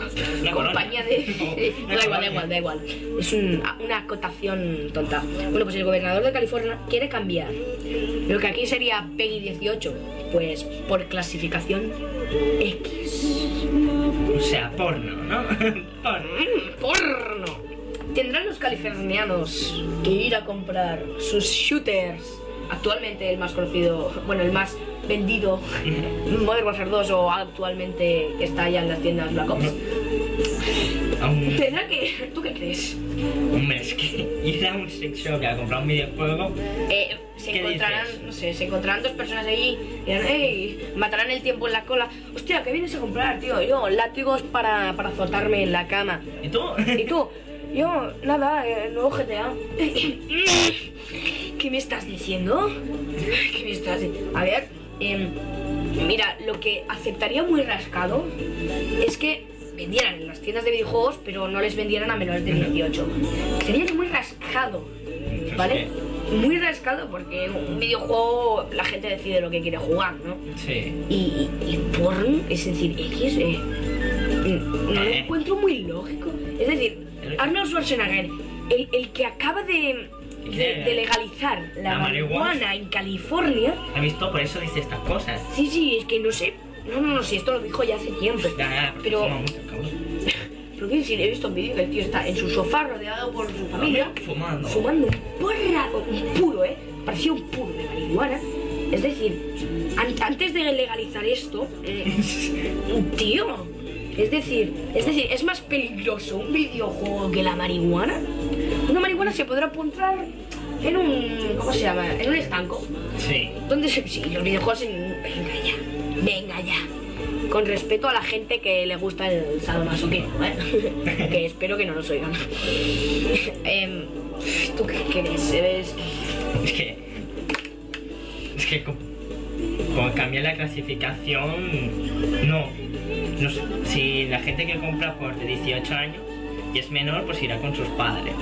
compañía de... [laughs] [laughs] Da igual, da igual, da igual. Es un- una acotación tonta. Bueno, pues el gobernador de California quiere cambiar lo que aquí sería Peggy 18, pues por clasificación X. O sea, porno, ¿no? porno. Mm, ¡Porno! Tendrán los californianos que ir a comprar sus shooters. Actualmente el más conocido, bueno, el más vendido, Modern Warfare 2 o actualmente está ya en las tiendas Black Ops. Aún- Tendrá que... ¿Tú qué crees? Hombre, es que [laughs] ir a un sex shop a comprar un videojuego. Eh, se ¿Qué encontrarán, dices? no sé, se encontrarán dos personas allí y dirán, matarán el tiempo en la cola. Hostia, ¿qué vienes a comprar, tío? Yo, látigos para, para azotarme en la cama. ¿Y tú? ¿Y tú? Yo, nada, eh, nuevo GTA. [laughs] ¿Qué me estás diciendo? ¿Qué me estás diciendo? A ver, em, mira, lo que aceptaría muy rascado es que vendieran en las tiendas de videojuegos, pero no les vendieran a menores de 18. Sería muy rascado, ¿vale? Muy rascado porque un videojuego la gente decide lo que quiere jugar, ¿no? Sí. Y, y, y porn, es decir, X, eh, no lo Eh. encuentro muy lógico. Es decir, Arnold Schwarzenegger, el, el que acaba de, de, de legalizar la, La marihuana. marihuana en California, ¿Has visto? Por eso dice estas cosas. sí, sí, es que no sé, no, no, no, si esto lo dijo ya hace tiempo. Ya, ya, porque Pero-. [laughs] Pero quiero decir, he visto un vídeo que el tío está en su sofá rodeado por su familia, Fumando. fumando un porra, un puro, ¿eh? Parecía un puro de marihuana. Es decir, an- antes de legalizar esto, eh, [laughs] tío, es decir, es decir, es más peligroso un videojuego que la marihuana. Una marihuana se podrá encontrar en un, ¿cómo se llama? En un estanco. Sí. ¿Dónde se sí, los videojuegos en... Venga ya, venga ya. Con respeto a la gente que le gusta el sadomasoquismo, ¿eh? [laughs] que espero que no lo oigan. [laughs] Em, ¿Tú qué crees? ¿Eres... Es que. Es que. Con, con cambiar la clasificación. No. no sé, si la gente que compra por de 18 años y es menor, pues irá con sus padres.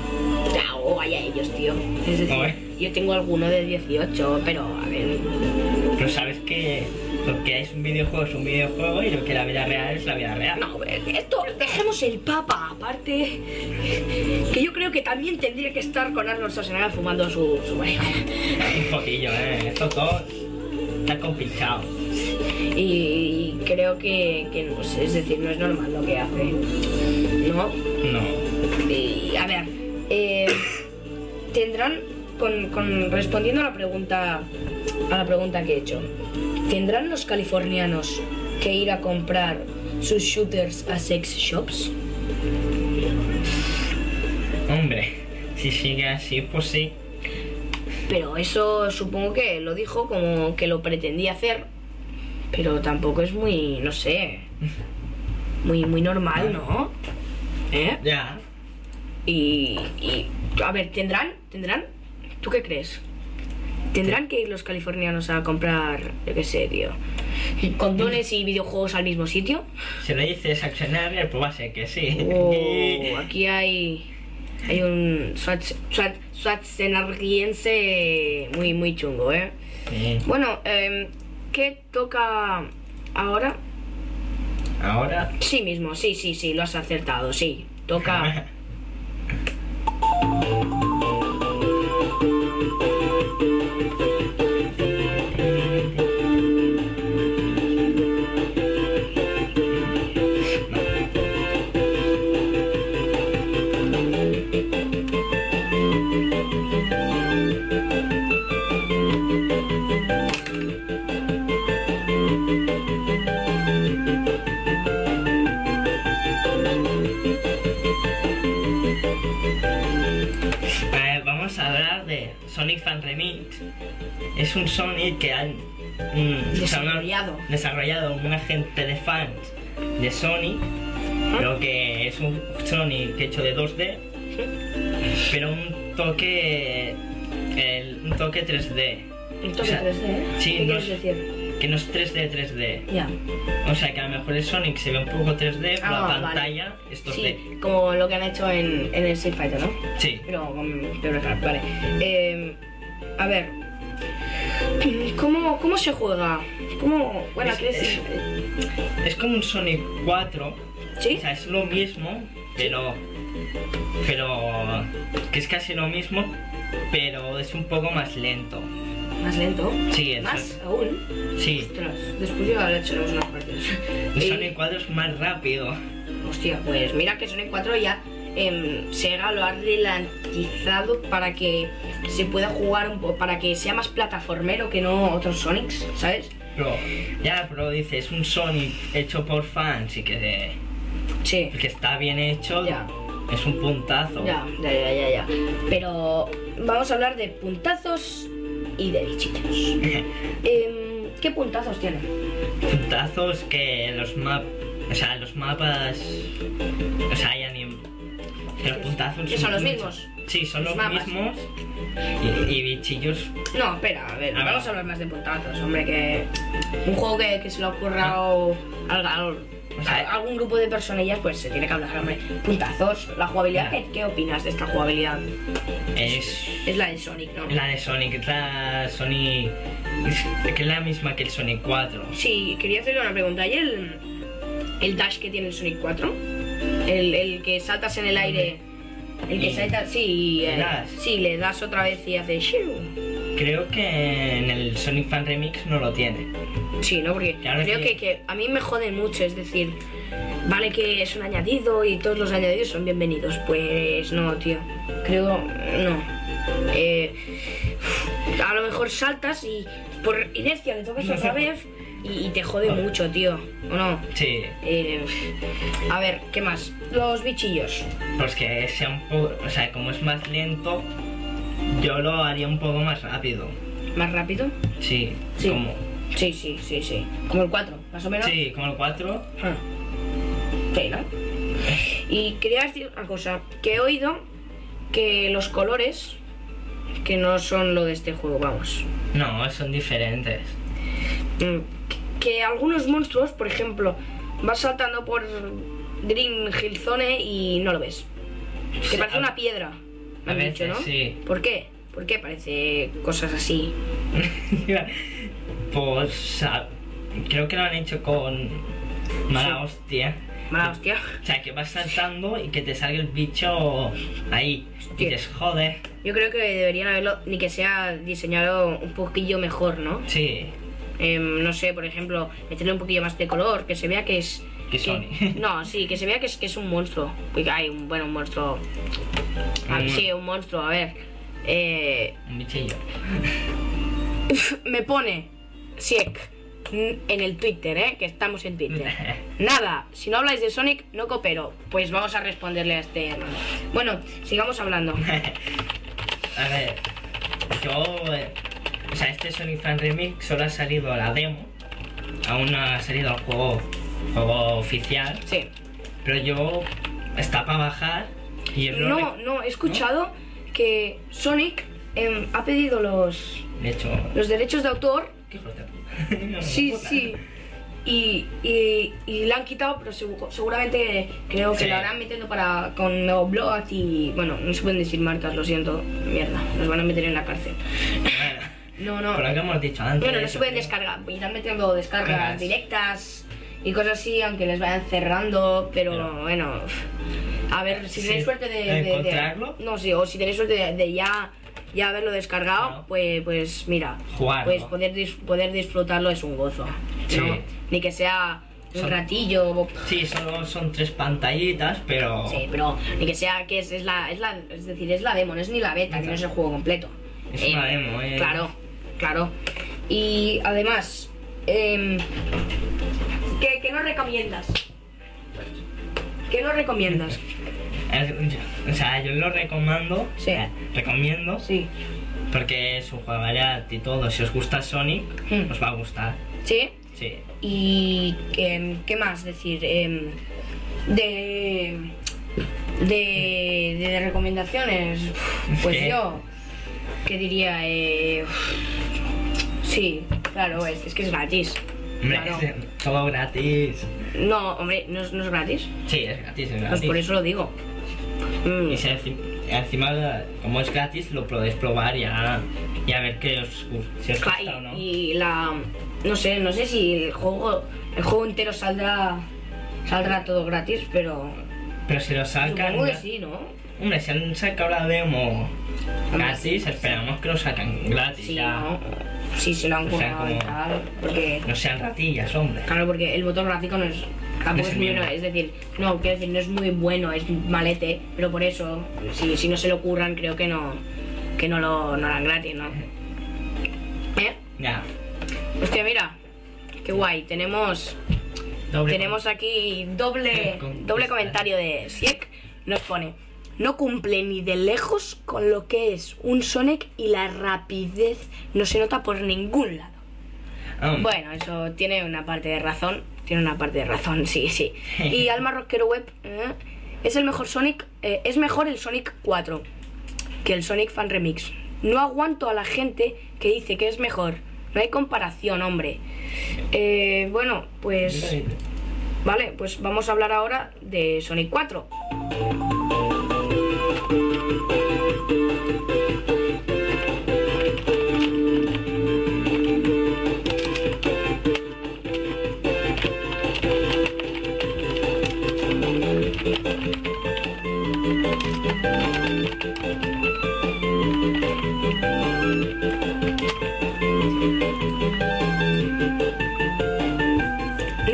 Ya, o vaya ellos, tío. Es decir, Oye. yo tengo alguno de 18, pero a ver... Pero sabes que lo que es un videojuego es un videojuego y lo que la vida real es la vida real. No, esto, dejemos el papa aparte. Que yo creo que también tendría que estar con Arnold Schwarzenegger fumando su, su. Un poquillo, eh. Estos dos están compinchados. Y creo que, que no sé, es decir, no es normal lo que hace. ¿No? No. Y, a ver, eh, tendrán, con, con- respondiendo a la pregunta a la pregunta que he hecho, ¿tendrán los californianos que ir a comprar sus shooters a sex shops? Hombre, si sigue así, pues sí. Pero eso supongo que lo dijo como que lo pretendía hacer, pero tampoco es muy, no sé, muy, muy normal, ¿no? ¿Eh? Ya. Y, y, a ver, ¿tendrán? ¿Tendrán? ¿Tú qué crees? ¿Tendrán que ir los californianos a comprar, yo qué sé, tío, condones y videojuegos al mismo sitio? Si lo dices Schwarzenegger, pues va a ser que sí. Oh, [laughs] aquí hay, hay un Schwarz- Schwarz- Schwarzeneggiense muy, muy chungo, ¿eh? Sí. Bueno, em, ¿qué toca ahora? Ahora. Sí mismo, sí, sí, sí, lo has acertado, sí. Toca... [laughs] Sonic Fan Remix. Es un Sonic que han mm, Desarrollado. desarrollado una gente de fans de Sonic Creo que es un Sonic hecho de 2D, pero un toque. el- un toque 3D. Un toque O sea, 3D, ¿eh? sí, ¿Qué no quieres es- decir? Que no es 3D, 3D. Ya. O sea que a lo mejor el Sonic se ve un poco 3D, pero Ah, la vale. pantalla es 2D. Sí, como lo que han hecho en, en el Street Fighter, ¿no? Sí. Pero con peor cara, vale. Eh, a ver. [clears throat] ¿Cómo, ¿Cómo se juega? ¿Cómo.? Bueno, Es- ¿qué es-? Es como un Sonic 4. ¿Sí? O sea, es lo mismo, pero. Pero. que es casi lo mismo, pero es un poco más lento. Más lento. Sí, eso. Más aún. Sí. Ostras, después echaremos unas partidas. El Eh, Sonic 4 es más rápido. Hostia, pues mira que Sonic 4 ya em, Sega lo ha relantizado para que se pueda jugar un poco, para que sea más plataformero que no otros Sonics, ¿sabes? Pero, ya, pero dice, es un Sonic hecho por fans y que, Sí. que está bien hecho. Ya. Es un puntazo. Ya, ya, ya, ya, ya. Pero vamos a hablar de puntazos y de bichitos. Em, ¿Qué puntazos tienen? puntazos que los map o sea los mapas o sea ya ni que los puntazos ¿Que son los mismos? sí son Los los, mapas. mismos y, y bichillos No, espera, a ver, A ver. vamos a hablar más de puntazos, hombre, que un juego que, que se le ha ocurrido al, al- O sea, a algún grupo de personillas, pues se tiene que hablar, hombre. Puntazos, la jugabilidad. ¿qué, qué opinas de esta jugabilidad? es Es la de Sonic, ¿no? la de Sonic es la Sonic es, que es la misma que el Sonic 4 Sí, quería hacerle una pregunta. ¿Hay el, el dash que tiene el Sonic 4? El, el que saltas en el aire. El que sí, eh, ¿Le das? sí, le das otra vez y hace shiu. creo que en el Sonic Fan Remix no lo tiene Sí, ¿no? Porque Claro creo que- que, que a mí me jode mucho, es decir, vale que es un añadido y todos los añadidos son bienvenidos. Pues no, tío. Creo, no. Eh, a lo mejor saltas y por inercia le tocas otra vez y, y te jode mucho, tío. ¿O no? sí Eh, a ver, ¿qué más? Los bichillos. pues que sea un poco o sea como es más lento yo lo haría un poco más rápido ¿Más rápido? sí, Sí. como Sí, sí, sí, sí. Como el 4, más o menos. sí como el 4 Ah. Sí, ¿no? Y quería decir una cosa, que he oído que los colores, que no son lo de este juego, vamos. no son diferentes Mm, Que algunos monstruos, por ejemplo, vas saltando por Green Hill Zone y no lo ves. Sí, parece a- una piedra. Me a han dicho, ¿no? sí. ¿Por qué? ¿Por qué parece cosas así? [laughs] pues a- creo que lo han hecho con mala hostia. Mala hostia. O sea, que vas saltando y que te salga el bicho ahí. Y Hostia. dices, joder. Yo creo que deberían haberlo, ni que sea diseñado un poquillo mejor, ¿no? Sí, Em, no sé, por ejemplo, meterle un poquillo más de color, que se vea que es. Que Sony. [laughs] No, sí, que se vea que es, que es un monstruo. Hay un, bueno, un monstruo. Ah, Un- sí, un monstruo, a ver. Eh, un bichillo. [laughs] me pone Siek en el Twitter, ¿eh? Que estamos en Twitter. [laughs] Nada, si no habláis de Sonic, no coopero. Pues vamos a responderle a este hermano. Bueno, sigamos hablando. a ver, yo. O sea, este Sonic Fan Remix solo ha salido la demo. Aún no ha salido el juego, juego oficial. Sí. Pero yo. Está para bajar. Y lo No, rec- no, he escuchado que Sonic em, ha pedido los, De hecho. los derechos de autor ¿Qué hijos de puta? Hijos de Sí, puta. sí. Y, y, y la han quitado, pero segu- seguramente creo que Sí. lo harán metiendo para con Neoblog y. Bueno, no se pueden decir marcas, lo siento. Mierda, nos van a meter en la cárcel. No, no. Por lo que hemos dicho antes. Bueno, no se pueden descargar. Irán metiendo descargas directas y cosas así, aunque les vayan cerrando, pero Pero- bueno. A ver, si Sí, tenéis suerte de, ¿de de- de- encontrarlo? No, sí, o si tenéis suerte de, ya, ya haberlo descargado, Claro. pues, pues mira. Jugarlo. Pues poder, dis- poder disfrutarlo es un gozo. Sí. ¿no? Ni que sea un Son- ratillo. Sí, solo son tres pantallitas, pero. Sí, pero ni que sea que es, es la, es la. Es decir, es la demo, no es ni la beta, que no es el juego completo. Es una demo, eh. Claro, claro. Y además, em, ¿qué, qué nos recomiendas? ¿Qué nos recomiendas? O sea, yo lo recomiendo. Sí. eh, recomiendo. Sí. Porque es un jugabilidad y todo. Si os gusta Sonic, Hmm. os va a gustar. ¿Sí? Sí. ¿Y qué, qué más decir? Em, de, de, de recomendaciones, pues ¿Qué? yo, ¿qué diría? Eh, sí, claro, es, es que es gratis. Hombre, Claro. es todo gratis. No, hombre, no es, no es gratis. Sí, es gratis, es Pues por eso lo digo. Mm, Y si enci- encima, como es gratis, lo podéis probar ya y a ver qué os, si os Claro, gusta o no. y, y la no sé no sé si el juego el juego entero saldrá saldrá todo gratis pero Pero si lo sacan. supongo que sí no Hombre, si han sacado la demo gratis, esperamos que lo sacan gratis sí ya. no sí se lo han O sea, currado y como- tal porque No sean ratillas, hombre. claro porque el motor gráfico no es tampoco es es muy el bueno mismo. es decir no quiero decir no es muy bueno es malete pero por eso si, si no se lo curran creo que no que no lo no harán gratis no [laughs] ¿Eh? Ya. hostia mira qué guay tenemos Doble Tenemos aquí doble, [laughs] Con- doble comentario de Siek. Nos pone, no cumple ni de lejos con lo que es un Sonic y la rapidez no se nota por ningún lado. Ah, Bueno, eso tiene una parte de razón. Tiene una parte de razón, sí, sí. Y [laughs] Alma Rockero Web eh, es el mejor Sonic, eh, es mejor el Sonic 4 que el Sonic Fan Remix. No aguanto a la gente que dice que es mejor. No hay comparación, hombre. Eh, bueno, pues... Vale, pues vamos a hablar ahora de Sonic 4. No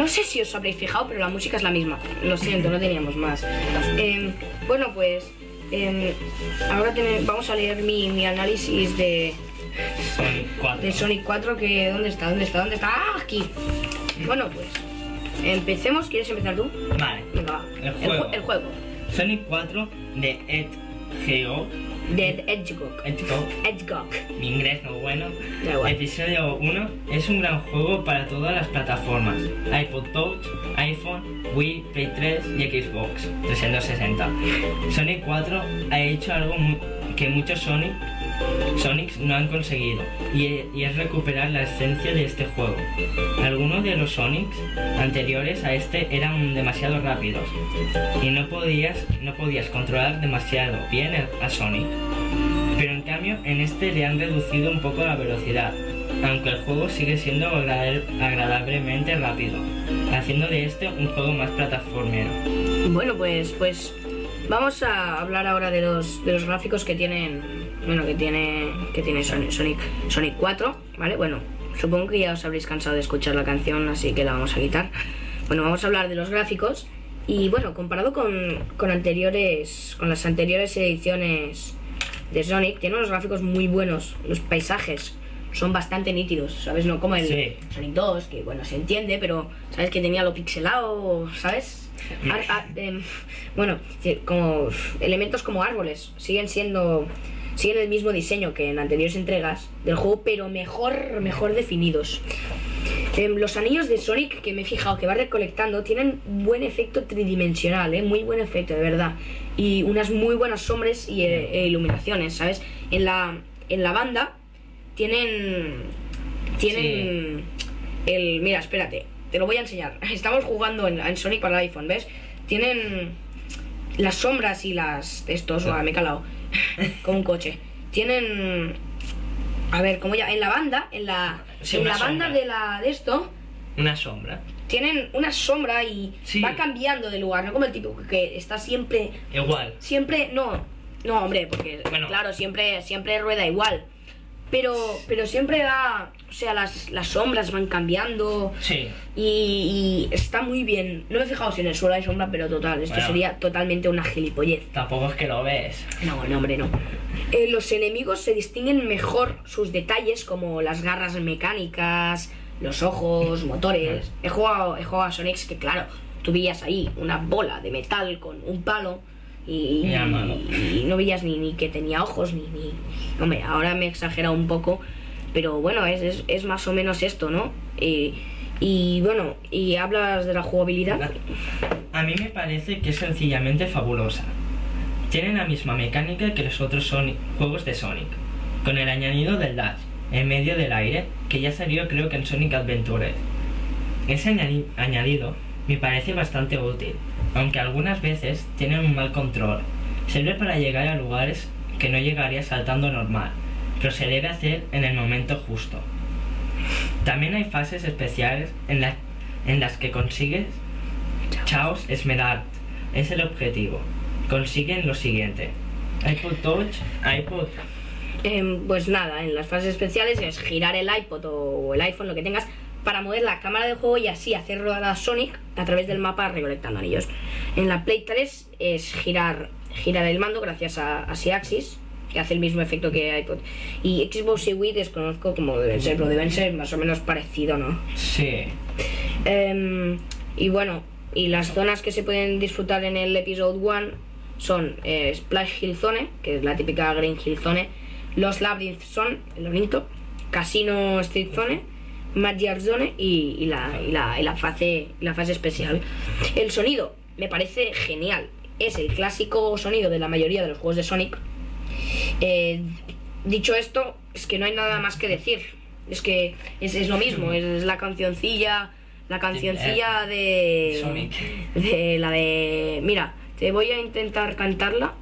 sé si os habréis fijado, pero la música es la misma. Lo siento, no teníamos más. Em, bueno, pues em, ahora vamos a leer mi, mi análisis de, Sonic 4. de Sonic 4, que ¿dónde está? ¿Dónde está? ¿Dónde está? ¡Ah, aquí! Bueno, pues empecemos. ¿Quieres empezar tú? Vale. Venga, va. El ju- juego. el juego. Sonic 4 de Ed Geo. Dead Edgegog. Ed Geo. Edgegog. Mi inglés no bueno. Da igual. Episodio 1 es un gran juego para todas las plataformas: iPod Touch, iPhone, Wii, Play 3 y Xbox 360. Sonic 4 ha hecho algo mu- que muchos Sonic Sonics no han conseguido y, e- y es recuperar la esencia de este juego. Algunos de los Sonics anteriores a este eran demasiado rápidos y no podías, no podías controlar demasiado bien a Sonic. Pero en cambio en este le han reducido un poco la velocidad, aunque el juego sigue siendo agrada- agradablemente rápido, haciendo de este un juego más plataformero. Bueno, pues, pues vamos a hablar ahora de los, de los gráficos que tienen, bueno, que tiene, que tiene Sonic, Sonic, Sonic 4, ¿vale? Bueno, supongo que ya os habréis cansado de escuchar la canción, así que la vamos a quitar. Bueno, vamos a hablar de los gráficos y bueno, comparado con, con anteriores, con las anteriores ediciones de Sonic, tiene unos gráficos muy buenos, los paisajes son bastante nítidos, ¿sabes? No como el Sí. Sonic 2, que bueno, se entiende, pero ¿sabes? Que tenía lo pixelado, ¿sabes? Ar- ar- em, bueno, como elementos como árboles siguen siendo siguen el mismo diseño que en anteriores entregas del juego, pero mejor mejor definidos. Em, los anillos de Sonic que me he fijado que va recolectando tienen buen efecto tridimensional, ¿eh? muy buen efecto de verdad y unas muy buenas sombras y eh, e iluminaciones, ¿sabes? En la en la banda tienen tienen el mira, espérate, te lo voy a enseñar. [laughs] Estamos jugando en, en Sonic para el iPhone, ¿ves? Tienen las sombras y las estos, ah, me he calado, [laughs] como un coche. Tienen a ver, como ya en la banda, en la Sí, en la banda de la de esto Una sombra. tienen una sombra y Sí. va cambiando de lugar, no como el tipo que está siempre Igual. siempre no no hombre porque Bueno. claro siempre siempre rueda igual pero pero siempre va o sea las, las sombras van cambiando. Sí. y, y está muy bien. No me he fijado si en el suelo hay sombra pero total esto Bueno. sería totalmente una gilipollez. Tampoco es que lo ves. no no hombre no. Eh, los enemigos se distinguen mejor sus detalles como las garras mecánicas los ojos motores. He jugado he jugado a Sonic que claro tú veías ahí una bola de metal con un palo y, Y y no veías ni, ni que tenía ojos ni, ni hombre ahora me he exagerado un poco pero bueno es, es, más o menos esto no y, bueno y hablas de la jugabilidad a mí me parece que es sencillamente fabulosa. Tiene la misma mecánica que los otros juegos de Sonic, con el añadido del dash en medio del aire que ya salió creo que en Sonic Adventure. Ese añadi- añadido me parece bastante útil, aunque algunas veces tiene un mal control. Sirve para llegar a lugares que no llegaría saltando normal, pero se debe hacer en el momento justo. También hay fases especiales en, la- en las que consigues Chaos Esmeralda. Es el objetivo. Consiguen lo siguiente. iPod Touch, iPod... Em, pues nada, en las fases especiales es girar el iPod o el iPhone, lo que tengas, para mover la cámara del juego y así hacer rodar a Sonic a través del mapa recolectando anillos. En la Play 3 es girar, girar el mando gracias a, a Axis, que hace el mismo efecto que iPod. Y Xbox y Wii desconozco cómo deben ser, pero deben ser más o menos parecido, ¿no? Sí. Em, y bueno, y las zonas que se pueden disfrutar en el Episode 1 son eh, Splash Hill Zone, que es la típica Green Hill Zone, Los Labyrinth Zone, el bonito, Casino Street Zone, Magic Zone y, y la, y, la, y la fase, la fase especial. El sonido me parece genial. Es el clásico sonido de la mayoría de los juegos de Sonic. Eh, dicho esto, es que no hay nada más que decir. Es que es, es lo mismo, es la cancioncilla, la cancioncilla de, de la de, mira, te voy a intentar cantarla.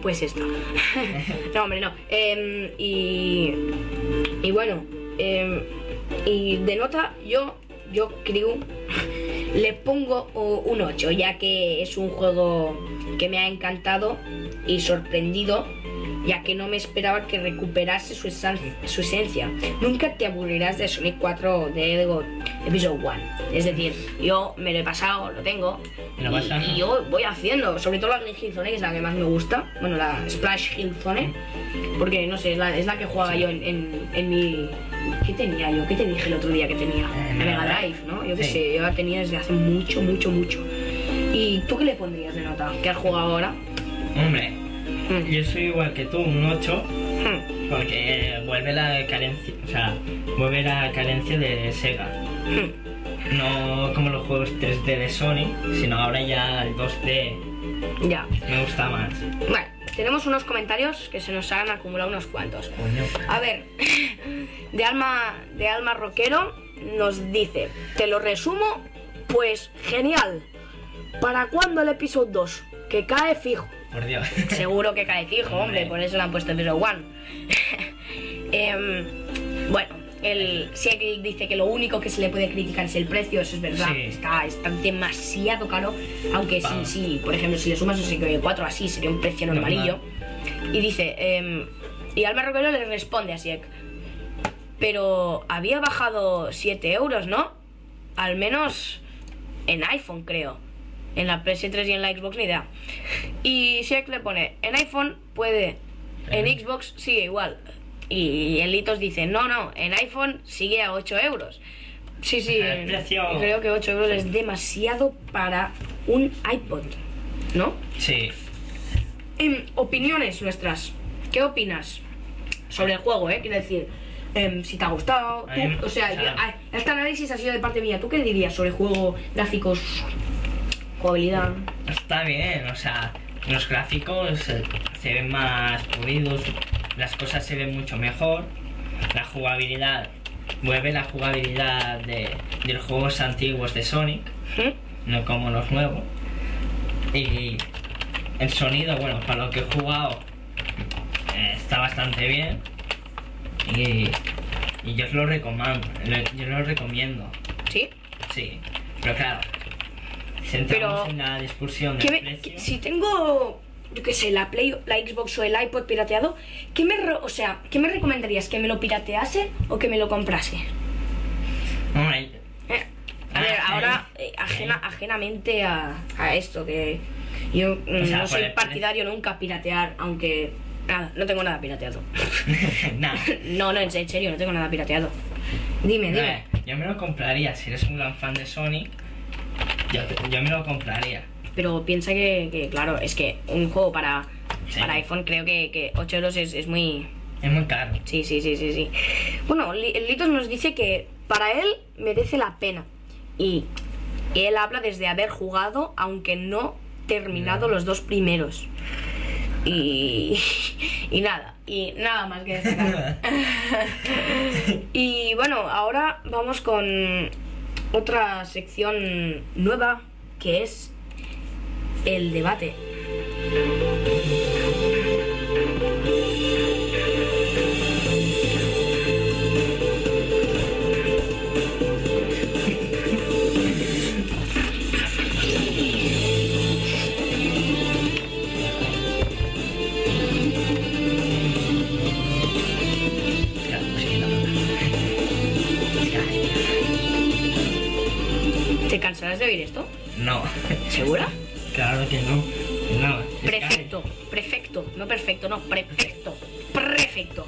Pues esta. [laughs] no, hombre, no. Em, y, y bueno, em, y de nota yo, yo creo, le pongo un 8, ya que es un juego que me ha encantado y sorprendido, ya que no me esperaba que recuperase su, esencia. Nunca te aburrirás de Sonic 4 de Ego Episode 1. Es decir, yo me lo he pasado, lo tengo, ¿Y lo y, y yo voy haciendo, sobre todo la Green Hill Zone, que es la que más me gusta, bueno, la Splash Hill Zone, porque no sé, es la, es la que jugaba yo en, en, en mi... ¿Qué tenía yo? ¿Qué te dije el otro día que tenía? Eh, Mega Drive, ¿no? Yo qué Sí. sé, yo la tenía desde hace mucho, mucho, mucho. ¿Y tú qué le pondrías de nota? ¿Qué has jugado ahora? Hombre, Hmm. yo soy igual que tú, un 8, Hmm. porque vuelve la carencia, o sea, vuelve la carencia de Sega. Hmm. No como los juegos 3D de Sony, sino ahora ya el 2D Ya. me gusta más. Bueno, tenemos unos comentarios que se nos han acumulado unos cuantos. A ver, [laughs] de alma, de alma rockero nos dice, te lo resumo, pues genial. ¿Para cuándo el episodio 2? Que cae fijo. Por Dios. [laughs] Seguro que cae fijo, hombre, Hombre. por eso le han puesto episodio 1. [laughs] Em, bueno, el, si él dice que lo único que se le puede criticar es el precio, eso es verdad. Sí. Está, está demasiado caro. Aunque sí, por ejemplo, si le sumas un 4 así, sería un precio normalillo. Y dice, em, y Alma le responde a Siek, pero había bajado 7 euros, ¿no? Al menos en iPhone, creo. En la PS3 y en la Xbox, ni idea. Y Siek le pone, en iPhone puede, en Eh. Xbox sigue igual. Y el Litos dice, no, no, en iPhone sigue a 8 euros. Sí, sí, El precio- creo que 8 euros es demasiado para un iPod, ¿no? Sí. Em, opiniones nuestras. ¿Qué opinas sobre el juego, eh? Quiero decir, em, si te ha gustado. Tú- mí- o sea, yo- este análisis ha sido de parte mía. ¿Tú qué dirías sobre el juego, gráficos, jugabilidad? Está bien, o sea, los gráficos se ven más pulidos, las cosas se ven mucho mejor, la jugabilidad, vuelve la jugabilidad de, de los juegos antiguos de Sonic, no como los nuevos. Y el sonido, bueno, para lo que he jugado, eh, está bastante bien. Y, y yo os lo recomiendo, yo lo recomiendo, ¿Sí? sí. Pero claro, Pero, en la discusión ¿Qué del me- precio... qué- si tengo, yo qué sé, la Play, la Xbox o el iPod pirateado, ¿qué me, o sea, ¿qué me recomendarías? ¿Que me lo piratease o que me lo comprase? Eh, A ver, Ah, ahora, eh, ajena, ajenamente a, a esto, que yo mm, O sea, no soy el- partidario nunca a piratear, aunque nada, no tengo nada pirateado. [laughs] nada. [laughs] No, no, en se- en serio, no tengo nada pirateado. Dime, dime. Eh, Yo me lo compraría, si eres un gran fan de Sonic, yo, me lo compraría. Pero piensa que, que, claro, es que un juego para, Sí. para iPhone creo que, que 8 euros es, es muy... Es muy caro. Sí, sí, sí, sí, sí. Bueno, Litos nos dice que para él merece la pena. Y él habla desde haber jugado, aunque no terminado los dos primeros. Y, [laughs] y nada, y nada más que destacar. [laughs] [laughs] y bueno, ahora vamos con otra sección nueva que es el debate. ¿Te cansarás de oír esto? No, ¿Segura? claro que no. No, Prefecto, prefecto, no perfecto, no, prefecto, prefecto.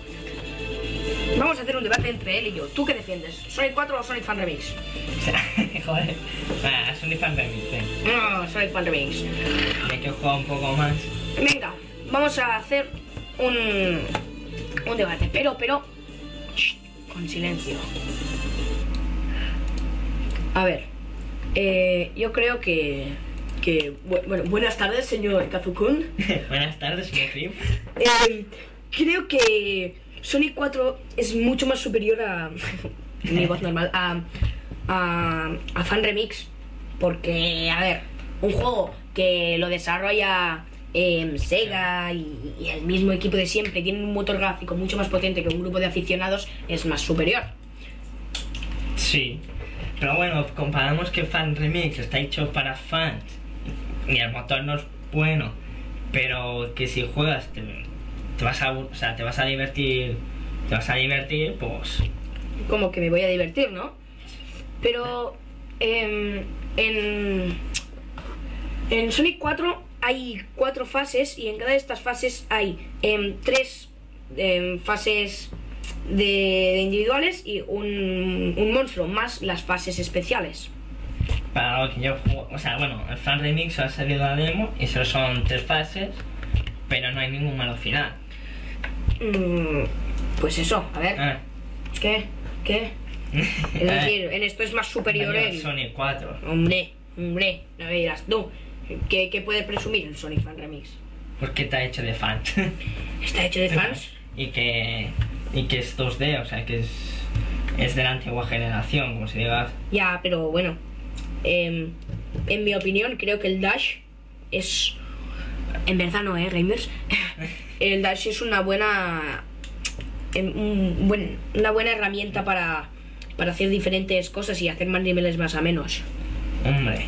Vamos a hacer un debate entre él y yo. ¿Tú qué defiendes? ¿Sonic 4 o Sonic Fan Remix? [laughs] Joder. Ah, un fan remix, ven. No, Sonic Fan Remix. Hay que jugar un poco más. Venga, vamos a hacer un, un debate, pero, pero, shh, con silencio. A ver, eh, yo creo que, que, bu- bueno, buenas tardes, señor Kazukun. [laughs] Buenas tardes, Rip. Eh, creo que Sonic 4 es mucho más superior a. [laughs] mi voz normal. A, a, a Fan Remix. Porque, a ver, un juego que lo desarrolla em, Sega y, y el mismo equipo de siempre, tiene un motor gráfico mucho más potente que un grupo de aficionados, es más superior. Sí. Pero bueno, comparamos que Fan Remix está hecho para fans y el motor no es bueno, pero que si juegas te, vas a, divertir, te vas a divertir, pues como que me voy a divertir, ¿no? Pero em, en, en Sonic 4 hay cuatro fases y en cada de estas fases hay em, tres em, fases de, de individuales y un, un monstruo, más las fases especiales. para lo que yo juego, o sea, bueno, el Fan Remix ha salido la demo y solo son tres fases, pero no hay ningún malo final. Mm, pues eso, a ver, Ah. ¿qué? ¿Qué? [laughs] Es decir, en esto es más superior el... Sonic 4. Hombre, hombre, no me dirás tú. ¿Qué, qué puede presumir el Sonic Fan Remix? Porque está hecho de fans. ¿Está hecho de [laughs] fans? Y que y que es 2D, o sea que es es de la antigua generación, como se diga. Ya, pero bueno. em, en mi opinión, creo que el Dash es. En verdad no, ¿eh, gamers? [laughs] el Dash es una buena. em, un buen- una buena herramienta para, para hacer diferentes cosas y hacer más niveles más a menos. Hombre,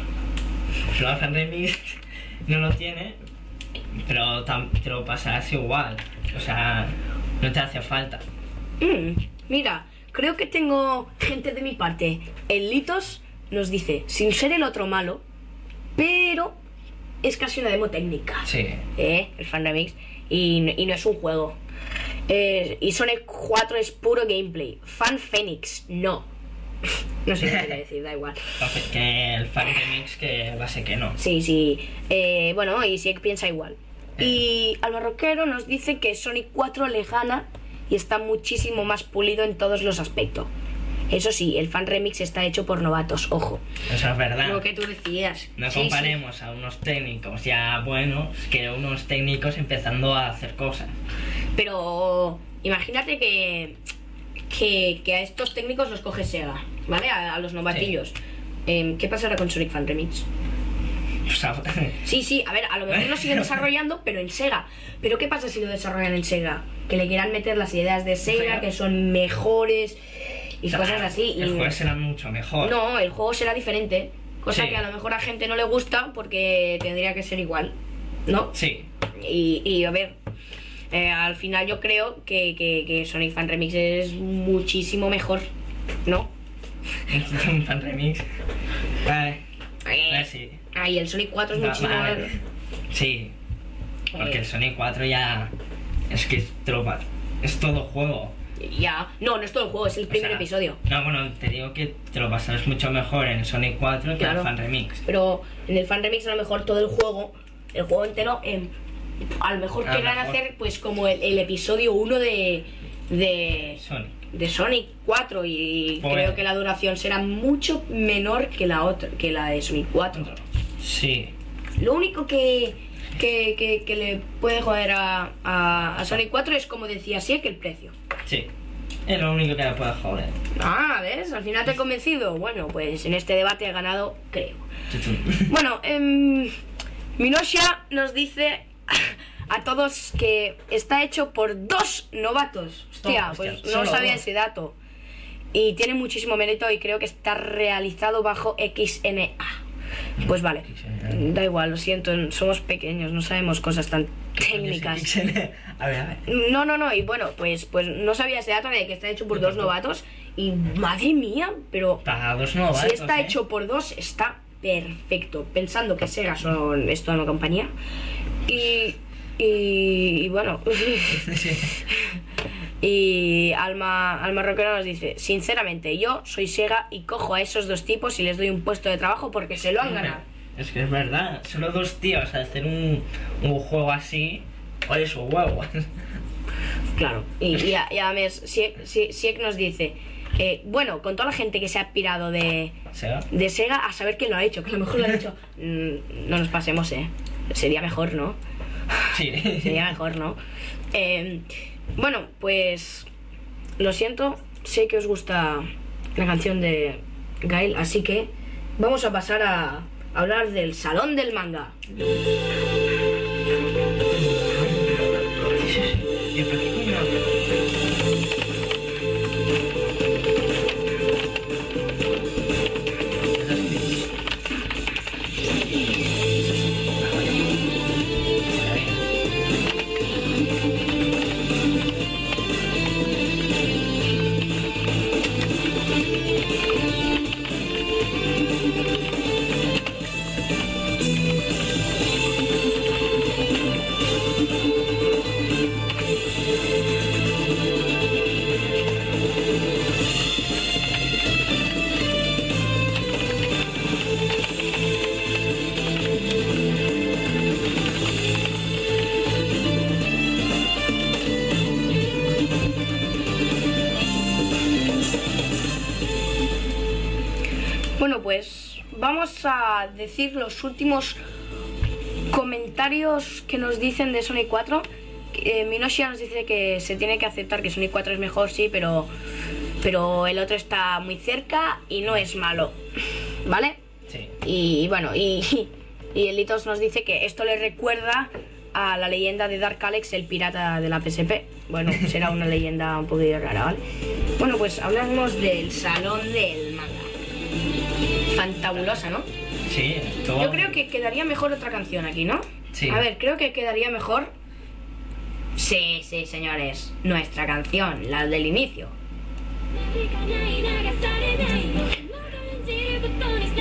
Flower Fan Remix no lo tiene, pero tam- te lo pasarás igual. O sea, no te hace falta. Mm, mira, creo que tengo gente de mi parte. El Litos nos dice, sin ser el otro malo, pero es casi una demo técnica. Sí. ¿eh? El fan remix. Y, y no es un juego. Eh, y Sonic 4 es puro gameplay. Fan Phoenix, no. [laughs] no sé qué quiere decir, da igual. [laughs] Que el Fan Remix que base que no. Sí, sí. Eh, bueno, y Sieg piensa igual. Y al barroquero nos dice que Sonic 4 le gana y está muchísimo más pulido en todos los aspectos. Eso sí, el fan remix está hecho por novatos, ojo. Eso es verdad. Lo que tú decías. No Sí, sí. comparemos a unos técnicos ya buenos que unos técnicos empezando a hacer cosas. Pero imagínate que, que, que a estos técnicos los coge Sega, ¿vale? A, a los novatillos. Em, ¿Qué pasará con Sonic Fan Remix? O sea, [laughs] Sí, sí, a ver, a lo mejor lo siguen [laughs] desarrollando, pero en Sega. Pero ¿qué pasa si lo desarrollan en Sega? Que le quieran meter las ideas de Sega, Sega. que son mejores y o sea, cosas así. Y... El juego será mucho mejor. No, el juego será diferente. Cosa Sí. que a lo mejor a gente no le gusta porque tendría que ser igual, ¿no? Sí. Y, y, a ver, eh, al final yo creo que, que, que Sonic Fan Remix es muchísimo mejor, ¿no? [laughs] Un fan remix. Vale. Eh, Vale, sí. Ay, el Sonic 4 es Va- muchísimo vale. Sí. Porque el Sonic 4 ya. Es que es tropa. Es todo juego. Ya, no, no es todo el juego, es el O primer sea, episodio. No, bueno, te digo que te lo pasarás mucho mejor en Sonic 4 que Claro. en el fan remix. Pero en el Fan Remix a lo mejor todo el juego, el juego entero, em, a lo mejor A querrán mejor. hacer pues como el, el episodio 1 de, de, Sonic. de Sonic 4 y Bueno. creo que la duración será mucho menor que la otra, que la de Sonic 4. Sí. Lo único que, que, que- que le puede joder a, a, a Sonic 4 es como decía que el precio. Sí. Es lo único que le puede joder. Ah, ¿ves? Al final te he convencido. Bueno, pues en este debate he ganado, creo. Bueno, em, Minosha nos dice a todos que está hecho por dos novatos. Hostia, Hostia, pues no sabía dos. ese dato. Y tiene muchísimo mérito y creo que está realizado bajo XNA. Pues vale, da igual, lo siento, somos pequeños, no sabemos cosas tan técnicas. A ver, a ver. No, no, no, y bueno, pues, pues no sabía ese dato de que está hecho por dos novatos. Y madre mía, pero Para dos novatos. si está ¿eh? hecho por dos, está perfecto. Pensando que Sega son, es toda una compañía. Y, y, y bueno. [laughs] Y Alma, Alma Roquero nos dice: Sinceramente, yo soy Sega y cojo a esos dos tipos y les doy un puesto de trabajo porque se lo han ganado. Es que es verdad, solo dos tíos a hacer un, un juego así. Oye, su huevo. Claro. Y, y, a- y además, Siek, Sie- Siek nos dice: eh, Bueno, con toda la gente que se ha pirado de, ¿Sega? de Sega a saber quién lo ha hecho, que a lo mejor lo ha hecho. [laughs] Mm, no nos pasemos, eh. Sería mejor, ¿no? Sí. [laughs] Sería mejor, ¿no? Eh, bueno, pues lo siento, sé que os gusta la canción de Gail, así que vamos a pasar a hablar del Salón del Manga. Vamos a decir los últimos comentarios que nos dicen de Sonic 4. Eh, Minoshia nos dice que se tiene que aceptar que Sonic 4 es mejor, sí, pero, pero el otro está muy cerca y no es malo. ¿Vale? Sí. Y bueno, y, [laughs] y Elitos nos dice que esto le recuerda a la leyenda de Dark Alex, el pirata de la PSP. Bueno, [laughs] será una leyenda un poquito rara, ¿vale? Bueno, pues hablamos del salón del manga. Fantabulosa, ¿no? Sí, todo. Yo creo que quedaría mejor otra canción aquí, ¿no? Sí. A ver, creo que quedaría mejor. Sí, sí, señores. Nuestra canción, la del inicio.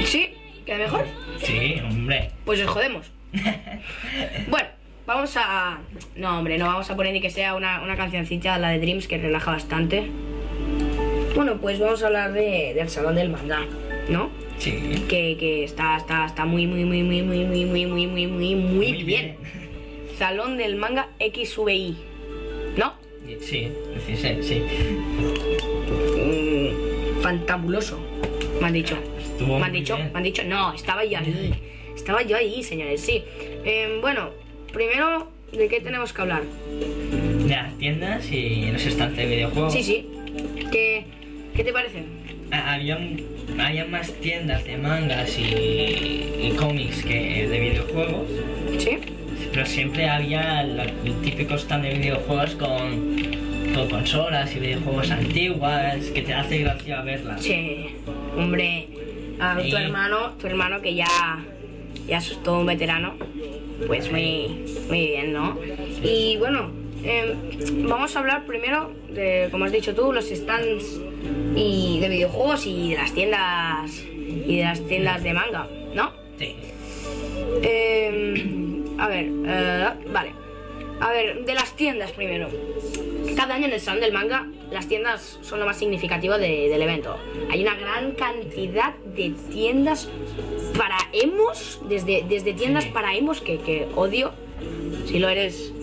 ¿Sí? ¿Queda mejor? Sí, hombre. Pues os jodemos. [laughs] Bueno, vamos a. No, hombre, no vamos a poner ni que sea una, una cancioncita, la de Dreams, que relaja bastante. Bueno, pues vamos a hablar de, del salón del manga, ¿no? Sí. Que, que está, está, está muy, muy, muy, muy, muy, muy, muy, muy, muy, muy, muy bien. Salón del manga XVI, ¿no? Sí, sí, sí. Mm, fantabuloso, me han dicho. Estuvo me han dicho, bien. me han dicho, no, estaba yo ahí. Estaba yo ahí, señores, sí. Eh, bueno, primero, ¿de qué tenemos que hablar? De las tiendas y los stands de videojuegos. Sí, sí. ¿Qué, qué te parece? Había, había más tiendas de mangas y, y cómics que de videojuegos, ¿Sí? pero siempre había el típico stand de videojuegos con, con consolas y videojuegos antiguas que te hace gracia verlas. Sí. Hombre, a Sí. tu hermano, tu hermano que ya, ya es todo un veterano, pues muy, muy bien, ¿no? Y bueno, eh, vamos a hablar primero de, como has dicho tú, los stands y de videojuegos y de las tiendas y de las tiendas de manga, ¿no? Sí. Eh, a ver, eh, vale. A ver, de las tiendas primero. Cada año en el Salón del Manga, las tiendas son lo más significativo de- del evento. Hay una gran cantidad de tiendas para emos, desde, desde tiendas para emos que, que odio. Si lo eres,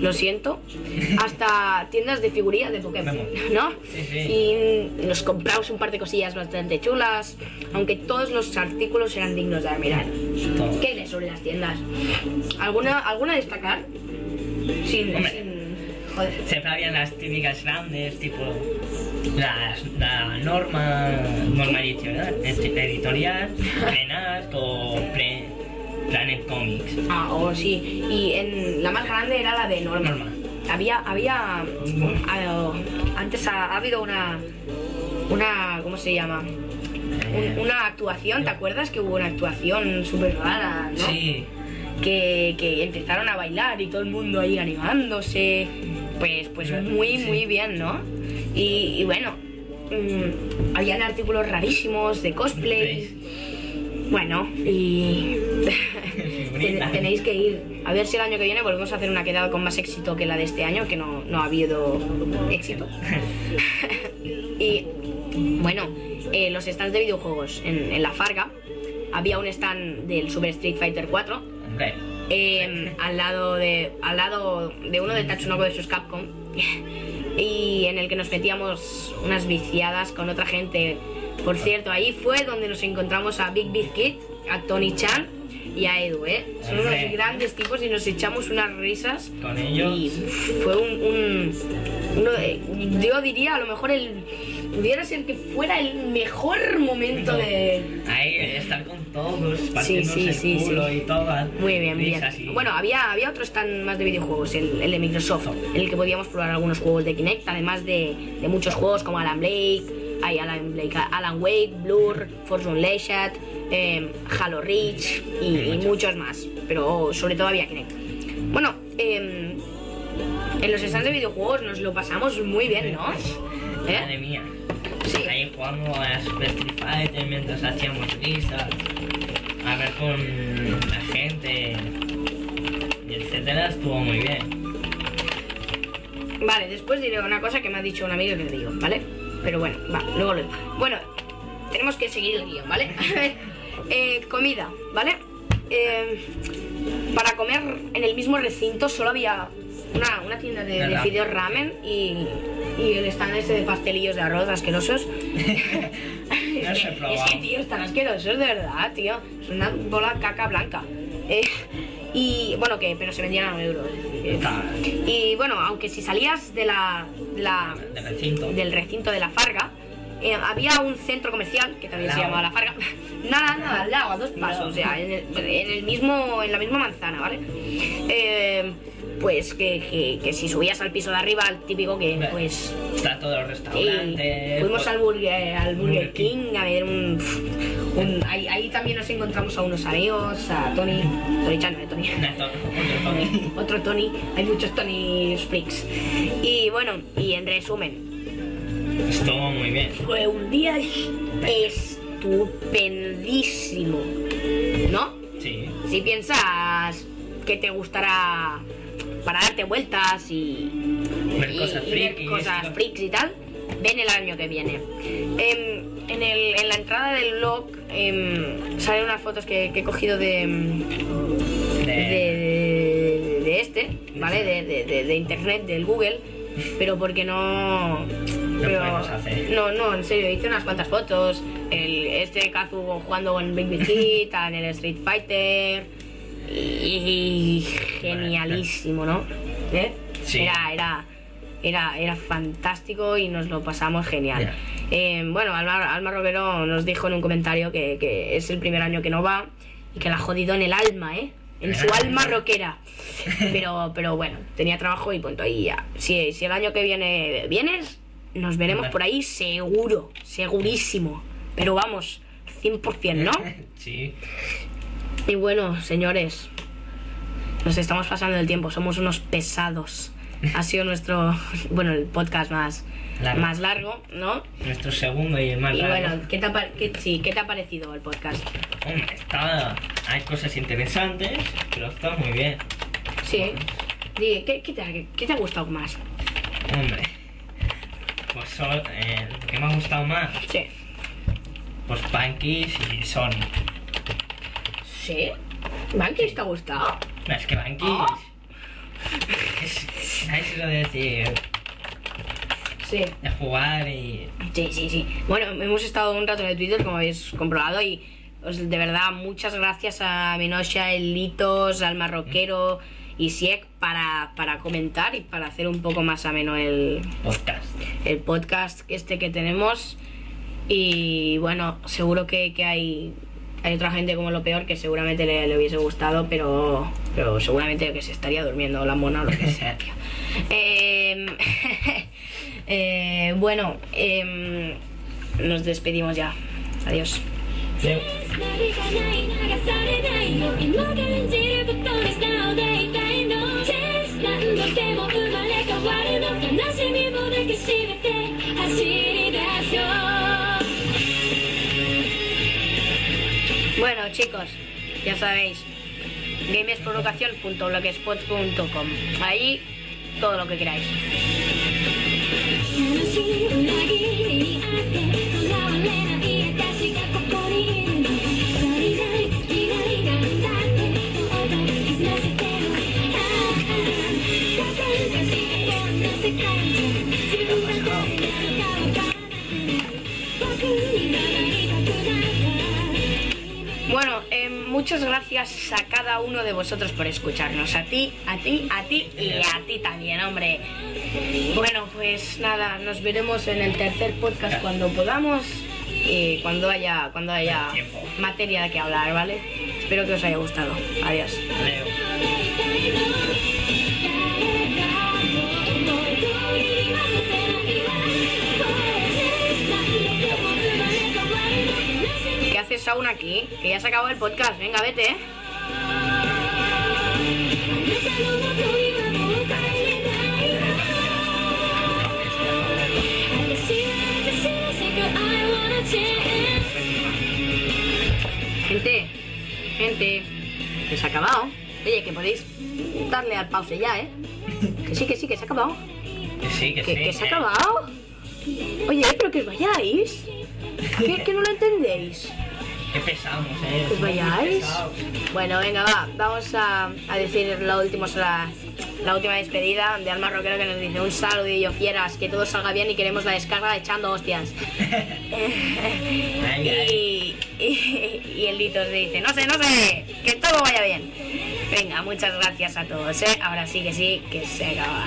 lo siento, hasta tiendas de figurillas de Pokémon, ¿no? Y nos compramos un par de cosillas bastante chulas, aunque todos los artículos eran dignos de mirar. Todo. ¿Qué lees sobre las tiendas? ¿Alguna, alguna destacar? Sin, sin- Joder. Siempre habían las típicas grandes, tipo las, la norma, norma editorial, edi- editorial Pre- Planet Comics. Ah, o sí. Y en la más grande era la de Norma. Norma. Había, había, ah, antes ha, ha habido una, una, ¿cómo se llama? Eh, Un- una actuación, ¿te acuerdas que hubo una actuación súper rara, no? Sí, Que, que empezaron a bailar y todo el mundo ahí animándose. Pues, pues muy, Sí. muy bien, ¿no? Y, y bueno, mm, habían artículos rarísimos de cosplay. Bueno, y [laughs] tenéis que ir. A ver si el año que viene volvemos a hacer una quedada con más éxito que la de este año, que no, no ha habido éxito. [laughs] y bueno, eh, los stands de videojuegos en, en la Farga. Había un stand del Super Street Fighter 4 hombre. eh, al lado de al lado de uno de Tatsunoko vs Capcom [laughs] y en el que nos metíamos unas viciadas con otra gente. Por cierto, ahí fue donde nos encontramos a Big Big Kid, a Tony Chan y a Edu, ¿eh? Son unos grandes tipos y nos echamos unas risas. Con ellos. Y fue un, un- uno de- yo diría a lo mejor el pudiera ser que fuera el mejor momento de [laughs] Ahí, estar con todos, partiéndose sí, el culo y todo. Muy bien, bien. y- Bueno, había, había otro stand más de videojuegos, el, el de Microsoft, en el que podíamos probar algunos juegos de Kinect, además de, de muchos juegos como Alan Blake, hay Alan Blake, Alan Wake, Blur, Force Unleashed, eh, Halo Reach y, y muchos más, pero sobre todo había Kinect. Bueno, em, en los stands de videojuegos nos lo pasamos muy bien, ¿no? Madre ¿Eh? mía. Sí. Ahí jugando a Super Street Fighter mientras hacíamos risas. A ver con la gente. Etcétera, estuvo muy bien. Vale, después diré una cosa que me ha dicho un amigo que le digo, ¿vale? Pero bueno, va, luego lo Bueno, tenemos que seguir el guion, ¿vale? [laughs] Eh, comida, ¿vale? Eh, para comer en el mismo recinto solo había una, una tienda de, de fideos ramen y, y el stand ese de pastelillos de arroz asquerosos. [laughs] No es, que, es que, tío, están asquerosos, de verdad, tío. Es una bola caca blanca. Eh, y bueno, que, pero se vendían a un euro. es decir, que- Está y bueno, aunque si salías de la, de la- recinto. del recinto de la Farga, eh, había un centro comercial que también se llamaba la Farga. [laughs] nada, nada, al lado, a dos pasos, o sea, en el, en el mismo, en la misma manzana, ¿vale? Eh, pues que, que- que si subías al piso de arriba, el típico que pues Está todo el Sí, restaurante. fuimos pues- al Burger, al Burger King. A ver un... un- ahí, ahí también nos encontramos a unos amigos, a Tony, Tony Chan, no, Tony. Otro Tony. [laughs] Otro Tony, hay muchos Tony freaks. Y bueno, y en resumen, Estuvo muy bien. fue un día estupendísimo, ¿no? Sí. Si piensas que te gustará para darte vueltas y, Ver y- cosas y ver frikis, cosas tío. freaks y tal, ven el año que viene. Em, en, el- en la entrada del blog em, salen unas fotos que, que he cogido de, em, de, De- de- este, ¿vale? De, internet, del Google, pero porque no... pero- podemos hacer. no, no, en serio, hice unas cuantas fotos. El, este Kazu jugando con Big Big Hit, en el Street Fighter. Y, genialísimo, ¿no? ¿Eh? Sí. Era, era, era, era fantástico y nos lo pasamos genial. Eh, bueno, Alma, Alma Romero nos dijo en un comentario que, que es el primer año que no va y que la ha jodido en el alma, ¿eh? En su Ah. alma rockera. Pero, pero bueno, tenía trabajo y punto. Y ya. Si, si el año que viene vienes, nos veremos por ahí seguro, segurísimo. Pero vamos, 100%, ¿no? [laughs] Sí. Y bueno, señores, nos estamos pasando el tiempo, somos unos pesados. [laughs] Ha sido nuestro, bueno, el podcast más Largo. más largo, ¿no? Nuestro segundo y el más Y largo. bueno, ¿qué te, ha, par- qué- sí, ¿qué te ha parecido el podcast? Hombre, está... hay cosas interesantes, pero está muy bien. Sí. Di, ¿qué, qué te, ha- qué te ha gustado más? Hombre. Pues eh, que me ha gustado más, Sí. pues Punkies y Sonic. ¿Sí? ¿Banquis te ha gustado? No, es que Punkies... Ah. Es Es lo de decir, Sí. de jugar y. Sí, sí, sí. Bueno, hemos estado un rato en el Twitter, como habéis comprobado, y os- de verdad, muchas gracias a Minosha, el Litos, al Marroquero y Siek para, para comentar y para hacer un poco más ameno el, podcast. el podcast este que tenemos. Y bueno, seguro que, que hay, hay otra gente como lo peor que seguramente le, hubiese gustado, pero, pero seguramente que se estaría durmiendo la mona o lo que sea, tío. [laughs] Em, [laughs] eh, bueno, em, nos despedimos ya. Adiós. Bueno, chicos, ya sabéis, gamesprovocación.blogspot.com. Ahí todo lo que queráis. Muchas gracias a cada uno de vosotros por escucharnos. A ti, a ti, a ti y a ti también, hombre. Bueno, pues nada, nos veremos en el tercer podcast cuando podamos y cuando haya, cuando haya materia de que hablar, ¿vale? Espero que os haya gustado. Adiós. Leo. ¿Qué ¿Qué haces aún aquí? Que ya se acabó el podcast. Venga, vete, ¿eh? Gente, gente, que se ha acabado. Oye, que podéis darle al pause ya, ¿eh? Que sí, que sí, que se ha acabado. Que sí, que, ¿Que, sí. que se ha acabado? Oye, pero que os vayáis. ¿Que, que no lo entendéis? Qué pesados, eh. Que os vayáis. Bueno, venga, va. Vamos a, a decir la última, la, la última despedida de Alma Roquero que nos dice un saludillo fieras, que todo salga bien y queremos la descarga echando hostias. [laughs] Ay. y, y, y el Litos dice, no sé, no sé, que todo vaya bien. Venga, muchas gracias a todos, ¿eh? Ahora sí que sí, que se acaba.